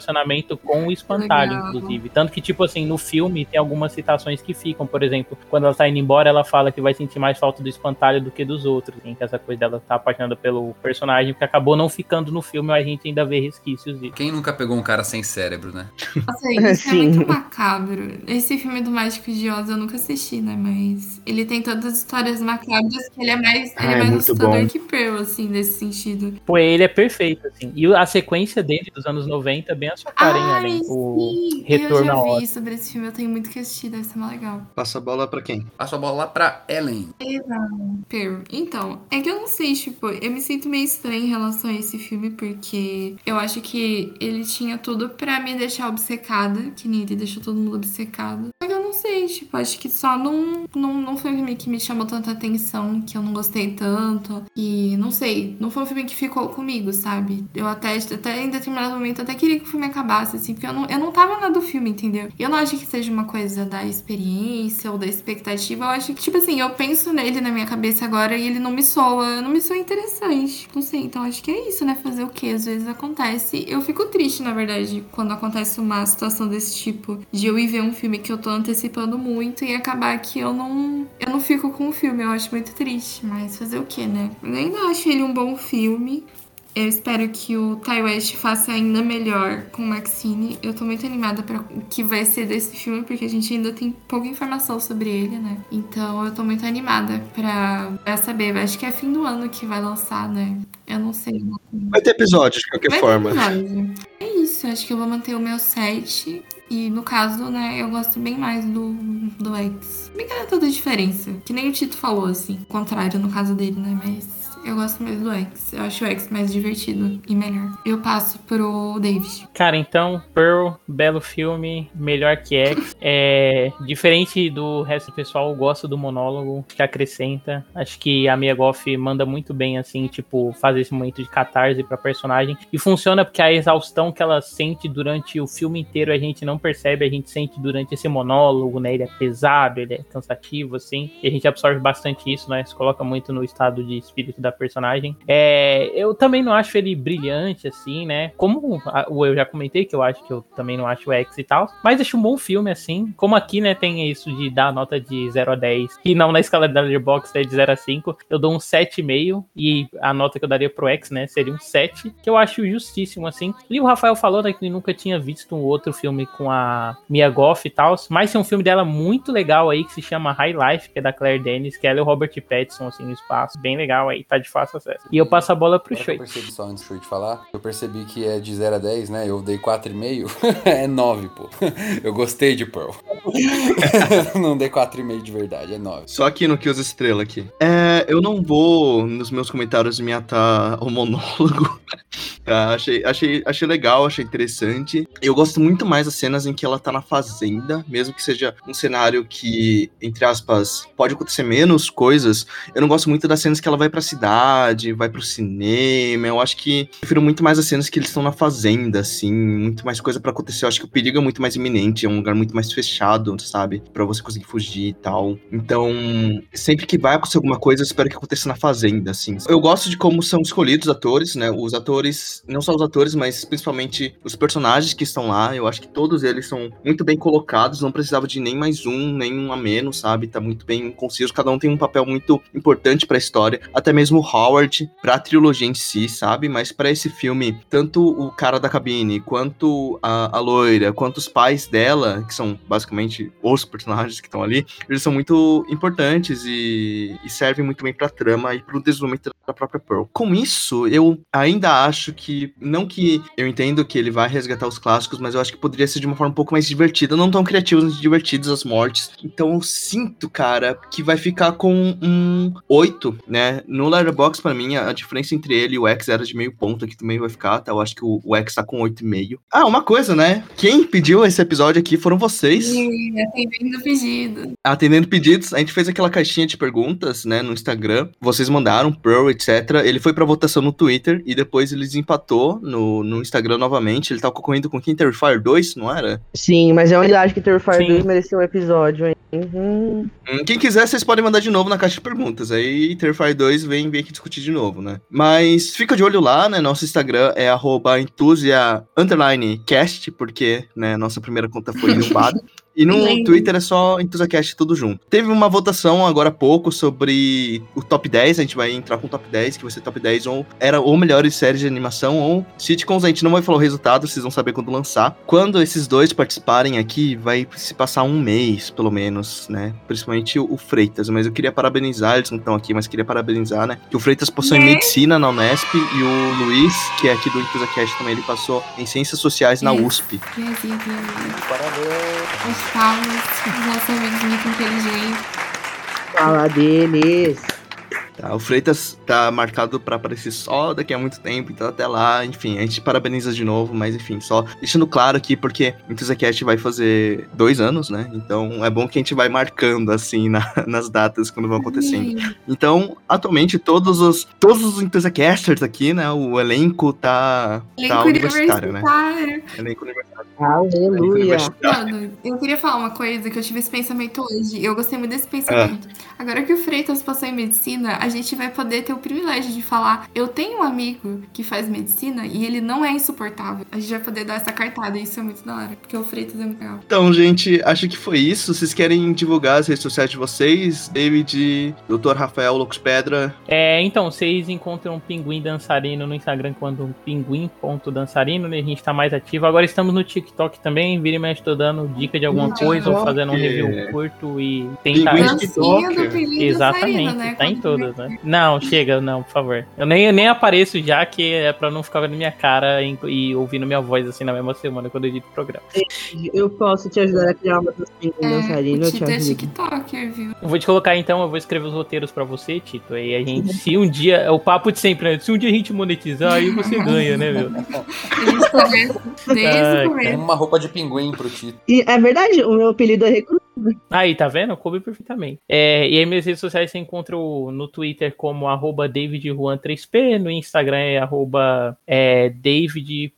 com o espantalho, Legal. inclusive. Tanto que, tipo assim, no filme tem algumas citações que ficam, por exemplo, quando ela tá indo embora, ela fala que vai sentir mais falta do espantalho do que dos outros, assim, que essa coisa dela tá apaixonada pelo personagem, que acabou não ficando no filme, mas a gente ainda vê resquícios disso. Quem nunca pegou um cara sem cérebro, né? Nossa, isso é muito macabro. Esse filme do Mágico de Oz eu nunca assisti, né? Mas ele tem todas as histórias macabras que ele é mais, ele Ah, é é mais assustador bom. que Pearl, assim, nesse sentido. Pô, ele é perfeito, assim. E a sequência dele dos anos 90 é bem a sua cara, hein, Ai, Ellen? O sim! Retorno eu já vi sobre esse filme, eu tenho muito que assistir, deve ser mó legal. Passa a bola pra quem? Passa a bola lá pra Ellen. Pearl. Então, é que eu não sei, tipo, eu me sinto meio estranha em relação a esse filme, porque eu acho que ele tinha tudo pra me deixar obcecada, que nem ele deixou todo mundo obcecado. Só que eu não sei, tipo, acho que só não, não, não foi um filme que me chamou tanta atenção, que eu não gostei tanto. E não sei, não foi um filme que ficou comigo, sabe? Eu até, até em determinado momento até queria que filme acabasse, assim, porque eu não, eu não tava na do filme, entendeu? Eu não acho que seja uma coisa da experiência ou da expectativa. Eu acho que, tipo assim, eu penso nele na minha cabeça agora e ele não me soa, não me soa interessante. Não sei, então acho que é isso, né? Fazer o quê? Às vezes acontece. Eu fico triste, na verdade, quando acontece uma situação desse tipo, de eu ir ver um filme que eu tô antecipando muito e acabar que eu não, eu não fico com o filme. Eu acho muito triste, mas fazer o quê, né? Eu ainda acho ele um bom filme. Eu espero que o Ty West faça ainda melhor com o Maxine. Eu tô muito animada para o que vai ser desse filme, porque a gente ainda tem pouca informação sobre ele, né? Então eu tô muito animada pra, pra saber. Acho que é fim do ano que vai lançar, né? Eu não sei. Vai ter episódio, de qualquer Vai forma. É isso, acho que eu vou manter o meu set. E no caso, né, eu gosto bem mais do, do X. Bem que é toda a diferença. Que nem o Tito falou, assim. Contrário no caso dele, né? Mas eu gosto mais do X. Eu acho o X mais divertido e melhor. Eu passo pro David. Cara, então, Pearl, belo filme, melhor que X. É, diferente do resto do pessoal, eu gosto do monólogo que acrescenta. Acho que a Mia Goff manda muito bem, assim, tipo, fazer esse momento de catarse pra personagem. E funciona porque a exaustão que ela sente durante o filme inteiro a gente não percebe, a gente sente durante esse monólogo, né? Ele é pesado, ele é cansativo, assim. E a gente absorve bastante isso, né? Se coloca muito no estado de espírito da personagem. É, eu também não acho ele brilhante, assim, né? Como eu já comentei, que eu acho que eu também não acho o X e tal. Mas acho um bom filme, assim. Como aqui, né, tem isso de dar nota de 0 a 10. E não na escala da Letterboxd é de 0 a 5. Eu dou um 7,5. E a nota que eu daria pro X, né, seria um 7. Que eu acho justíssimo, assim. E o Rafael falou, né, que nunca tinha visto um outro filme com a Mia Goff e tal. Mas tem um filme dela muito legal aí, que se chama High Life, que é da Claire Denis, que ela e o Robert Pattinson, assim, no espaço. Bem legal aí, tá de fácil acesso. E eu passo a bola pro Agora que eu percebi só antes de falar, eu percebi que é de 0 a 10, né? Eu dei 4,5. (laughs) é 9, pô. (laughs) Eu gostei de Pearl. (laughs) não dei 4,5 de verdade, é 9. Só aqui no que usa estrela aqui. É, eu não vou nos meus comentários me atar ao monólogo. Tá, achei, achei, achei legal, achei interessante. Eu gosto muito mais das cenas em que ela tá na fazenda, mesmo que seja um cenário que, entre aspas, pode acontecer menos coisas. Eu não gosto muito das cenas que ela vai pra cidade, vai pro cinema. Eu acho que prefiro muito mais as cenas que eles estão na fazenda, assim, muito mais coisa pra acontecer. Eu acho que o perigo é muito mais iminente, é um lugar muito mais fechado, sabe? Pra você conseguir fugir e tal. Então, sempre que vai acontecer alguma coisa, eu espero que aconteça na fazenda, assim. Eu gosto de como são escolhidos os atores, né? Os atores, não só os atores, mas principalmente os personagens que estão lá. Eu acho que todos eles são muito bem colocados, não precisava de nem mais um, nem um a menos, sabe? Tá muito bem conciso, cada um tem um papel muito importante pra história. Até mesmo o Howard, pra trilogia em si, sabe? Mas pra esse filme, tanto o cara da cabine, quanto a, a loira, quanto os pais dela, que são basicamente os personagens que estão ali, eles são muito importantes e, e servem muito bem pra trama e pro desenvolvimento da própria Pearl. Com isso, eu ainda acho que. Não que eu entendo que ele vai resgatar os clássicos, mas eu acho que poderia ser de uma forma um pouco mais divertida. Não tão criativos, mas divertidos as mortes. Então eu sinto, cara, que vai ficar com um 8, né? No Letterboxd, pra mim, a diferença entre ele e o X era de meio ponto aqui também vai ficar, tá? Eu acho que o, o X tá com 8,5. Ah, uma coisa, né? Quem pediu esse episódio aqui foram vocês. Sim, atendendo o pedido. Atendendo pedidos, a gente fez aquela caixinha de perguntas, né, no Instagram. Vocês mandaram, Pearl, etc. Ele foi pra votação no Twitter e depois ele desempatou no, no Instagram novamente. Ele tava concorrendo com quem? Terrifier 2, não era? Sim, mas eu ainda acho que Terrifier Sim. 2 merecia um episódio, hein? Uhum. Hum, Quem quiser, vocês podem mandar de novo na caixa de perguntas. Aí Terrifier 2 vem, vem aqui discutir de novo, né? Mas fica de olho lá, né? Nosso Instagram é arroba entusia underline cast, porque né, nossa primeira conta foi derrubada. (laughs) E no. Twitter é só EntusiaCast tudo junto. Teve uma votação agora há pouco sobre o top 10. A gente vai entrar com o top 10, que vai ser top 10 ou era ou melhores séries de animação ou sitcoms. A gente não vai falar o resultado, vocês vão saber quando lançar. Quando esses dois participarem aqui, vai se passar um mês, pelo menos, né? Principalmente o, Freitas. Mas eu queria parabenizar, eles não estão aqui, mas queria parabenizar, né? Que o Freitas passou em Né? medicina na Unesp e o Luiz, que é aqui do EntusiaCast também, ele passou em ciências sociais na Isso. USP. Brasil. Parabéns. As palmas, os nossos amigos muito inteligentes. Fala deles. Tá, o Freitas tá marcado pra aparecer só daqui a muito tempo, então até lá, enfim, a gente parabeniza de novo, mas enfim, só deixando claro aqui, porque o EntusiaCast vai fazer dois anos, né? Então é bom que a gente vai marcando, assim, na- (laughs) nas datas quando vão acontecendo. Sim. Então, atualmente, todos os, todos os EntusiaCasters aqui, né? O elenco tá, tá Elenco universitário, né? Elenco universitário. Aleluia. Mano, eu queria falar uma coisa que eu tive esse pensamento hoje. Eu gostei muito desse pensamento. Agora que o Freitas passou em medicina, a gente vai poder ter o privilégio de falar: eu tenho um amigo que faz medicina e ele não é insuportável. A gente vai poder dar essa cartada, e isso é muito da hora, porque o Freitas é muito legal. Então, gente, acho que foi isso. Vocês querem divulgar as redes sociais de vocês? David, Dr. Rafael Loucos Pedra. É, então, vocês encontram Pinguim Dançarino no Instagram quando pinguim.dançarino, né? A gente tá mais ativo. Agora estamos no TikTok também, vira e mexe, tô dando dica de alguma No coisa ou fazendo um TikTok. review curto e tentar. Pinguim TikTok. Exatamente, né? tá em Quando- né? Não, chega, não, por favor. Eu nem, eu nem apareço já, que é pra não ficar vendo minha cara e, e ouvindo minha voz assim na mesma semana quando eu edito o programa. Eu posso te ajudar a criar uma dancinha com É, dançarino, o eu te Tito é ajudo. TikToker, viu? Eu vou te colocar então, eu vou escrever os roteiros pra você, Tito. Aí a gente, se um dia, é o papo de sempre, né? Se um dia a gente monetizar, aí você (laughs) ganha, né, meu? Começa desde o começo. Uma roupa de pinguim pro Tito. E é verdade, o meu apelido é recruta. Aí, tá vendo? Coube perfeitamente. É, e aí, minhas redes sociais você encontra o- no Twitter como arroba DavidJuan3P, no Instagram é arroba é, david.r.p,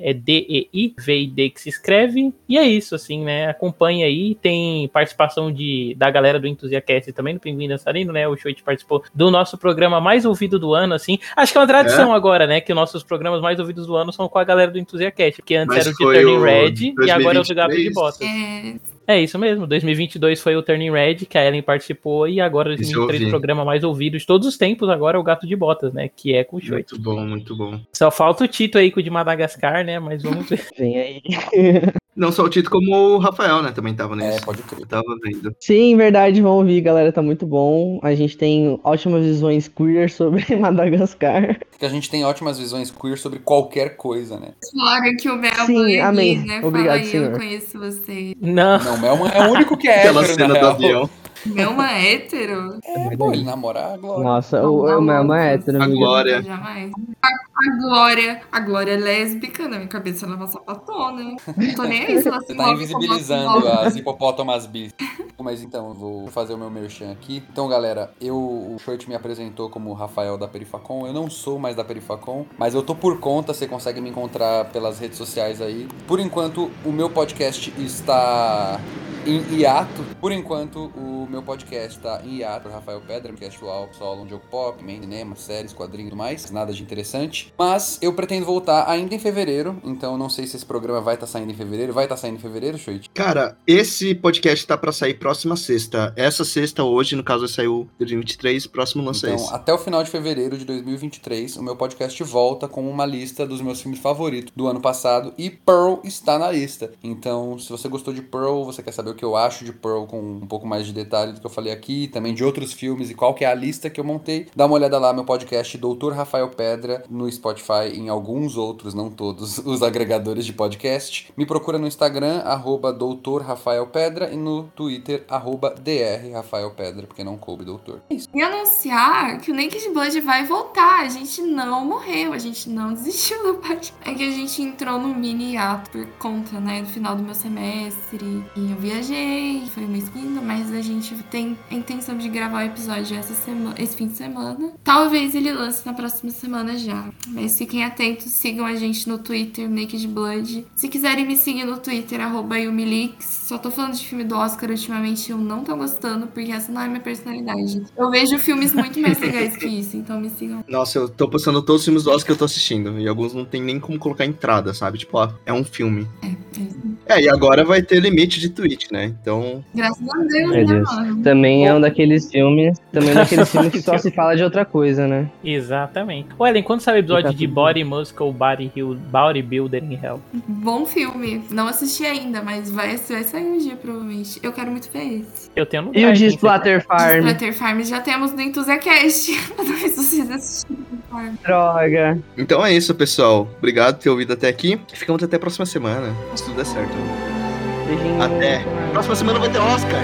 é D-E-I, V e D que se escreve. E é isso, assim, né? Acompanha aí. Tem participação de, da galera do Entusiacast também, do Pinguim Dançarino, né? O Shoit participou do nosso programa mais ouvido do ano, assim. Acho que é uma tradição agora, né? Que nossos programas mais ouvidos do ano são com a galera do Entusiacast, porque antes Mas era o de Turning o Red e agora é o do Gato de 2023. Botas. É, É isso mesmo, 2022 foi o Turning Red, que a Ellen participou, e agora Esse eu 2023 ouvi. o programa mais ouvido de todos os tempos, agora é o Gato de Botas, né, que é com o Shoit. Muito bom, muito bom. Só falta o Tito aí com o de Madagascar, né, mas vamos ver. (laughs) Vem aí. (laughs) Não só o Tito, como o Rafael, né? Também tava É, nisso. pode crer. Eu tava vendo. Sim, verdade, vão ouvir, galera, tá muito bom. A gente tem ótimas visões queer sobre (laughs) Madagascar. Porque a gente tem ótimas visões queer sobre qualquer coisa, né? Fora que o Mel Sim, é amém. né? Obrigado, Fala aí, senhor. eu conheço você. Não, Não, o Melman é o único que é (laughs) Aquela hétero, cena na do real. avião. Melma é hétero? É, pô, ele namora a Glória. Nossa, o, o meu é hétero, A. Glória. Jamais. A, a Glória. A Glória é lésbica, na minha cabeça ela é uma sapatona. Não tô nem aí se ela se Você tá invisibilizando as hipopótamas bis. Mas então, eu vou fazer o meu merchan aqui. Então, galera, eu, o Shirt me apresentou como Rafael da Perifacom. Eu não sou mais da Perifacom, mas eu tô por conta. Você consegue me encontrar pelas redes sociais aí. Por enquanto, o meu podcast está em hiato. Por enquanto, o meu podcast tá em hiato. Rafael Pedra, podcast solo, solo um jogo pop, main, cinema, séries, quadrinhos e tudo mais. Nada de interessante. Mas eu pretendo voltar ainda em fevereiro. Então, não sei se esse programa vai estar saindo em fevereiro. Vai estar saindo em fevereiro, Shirt? Cara, esse podcast tá pra sair próxima sexta. Essa sexta, hoje, no caso, saiu 2023, próximo lança Então, esse. até o final de fevereiro de 2023, o meu podcast volta com uma lista dos meus filmes favoritos do ano passado e Pearl está na lista. Então, se você gostou de Pearl, você quer saber o que eu acho de Pearl com um pouco mais de detalhe do que eu falei aqui, também de outros filmes e qual que é a lista que eu montei, dá uma olhada lá no meu podcast Doutor Rafael Pedra no Spotify, em alguns outros, não todos, (laughs) os agregadores de podcast. Me procura no Instagram, arroba Doutor Rafael Pedra e no Twitter, arroba DR Rafael Pedra, porque não coube doutor. E anunciar que o Naked Blood vai voltar. A gente não morreu, a gente não desistiu da parte. É que a gente entrou no mini ato por conta, né, do final do meu semestre. E eu viajei, foi uma esquina, mas a gente tem a intenção de gravar o episódio essa semana, esse fim de semana. Talvez ele lance na próxima semana já. Mas fiquem atentos, sigam a gente no Twitter, Naked Blood. Se quiserem me seguir no Twitter, arroba Yumilix. Só tô falando de filme do Oscar ultimamente, eu não tô gostando, porque essa não é minha personalidade. Eu vejo filmes muito mais legais que isso, então me sigam. Nossa, eu tô postando todos os filmes do Oscar que eu tô assistindo. E alguns não tem nem como colocar entrada, sabe? Tipo, ó, é um filme. É, e agora vai ter limite de tweet, né? Então. Graças a Deus, Meu né, Deus. mano? Também é um daqueles filmes. Também é um daqueles filmes que só se fala de outra coisa, né? (laughs) Exatamente. Ô, Ellen, quando sai o episódio de Body Muscle Body, Hill, Body Builder in Hell? Bom filme. Não assisti ainda, mas vai, vai sair um dia, provavelmente. Eu quero muito ver esse. Eu tenho no E o de Splatter Farm? Splatter Farm já temos no (laughs) sei se vocês assistiram. Farm. Droga. Então é isso, pessoal. Obrigado por ter ouvido até aqui. Ficamos até a próxima semana. Se tudo der certo. Beijinho. Até. Próxima semana vai ter Oscar.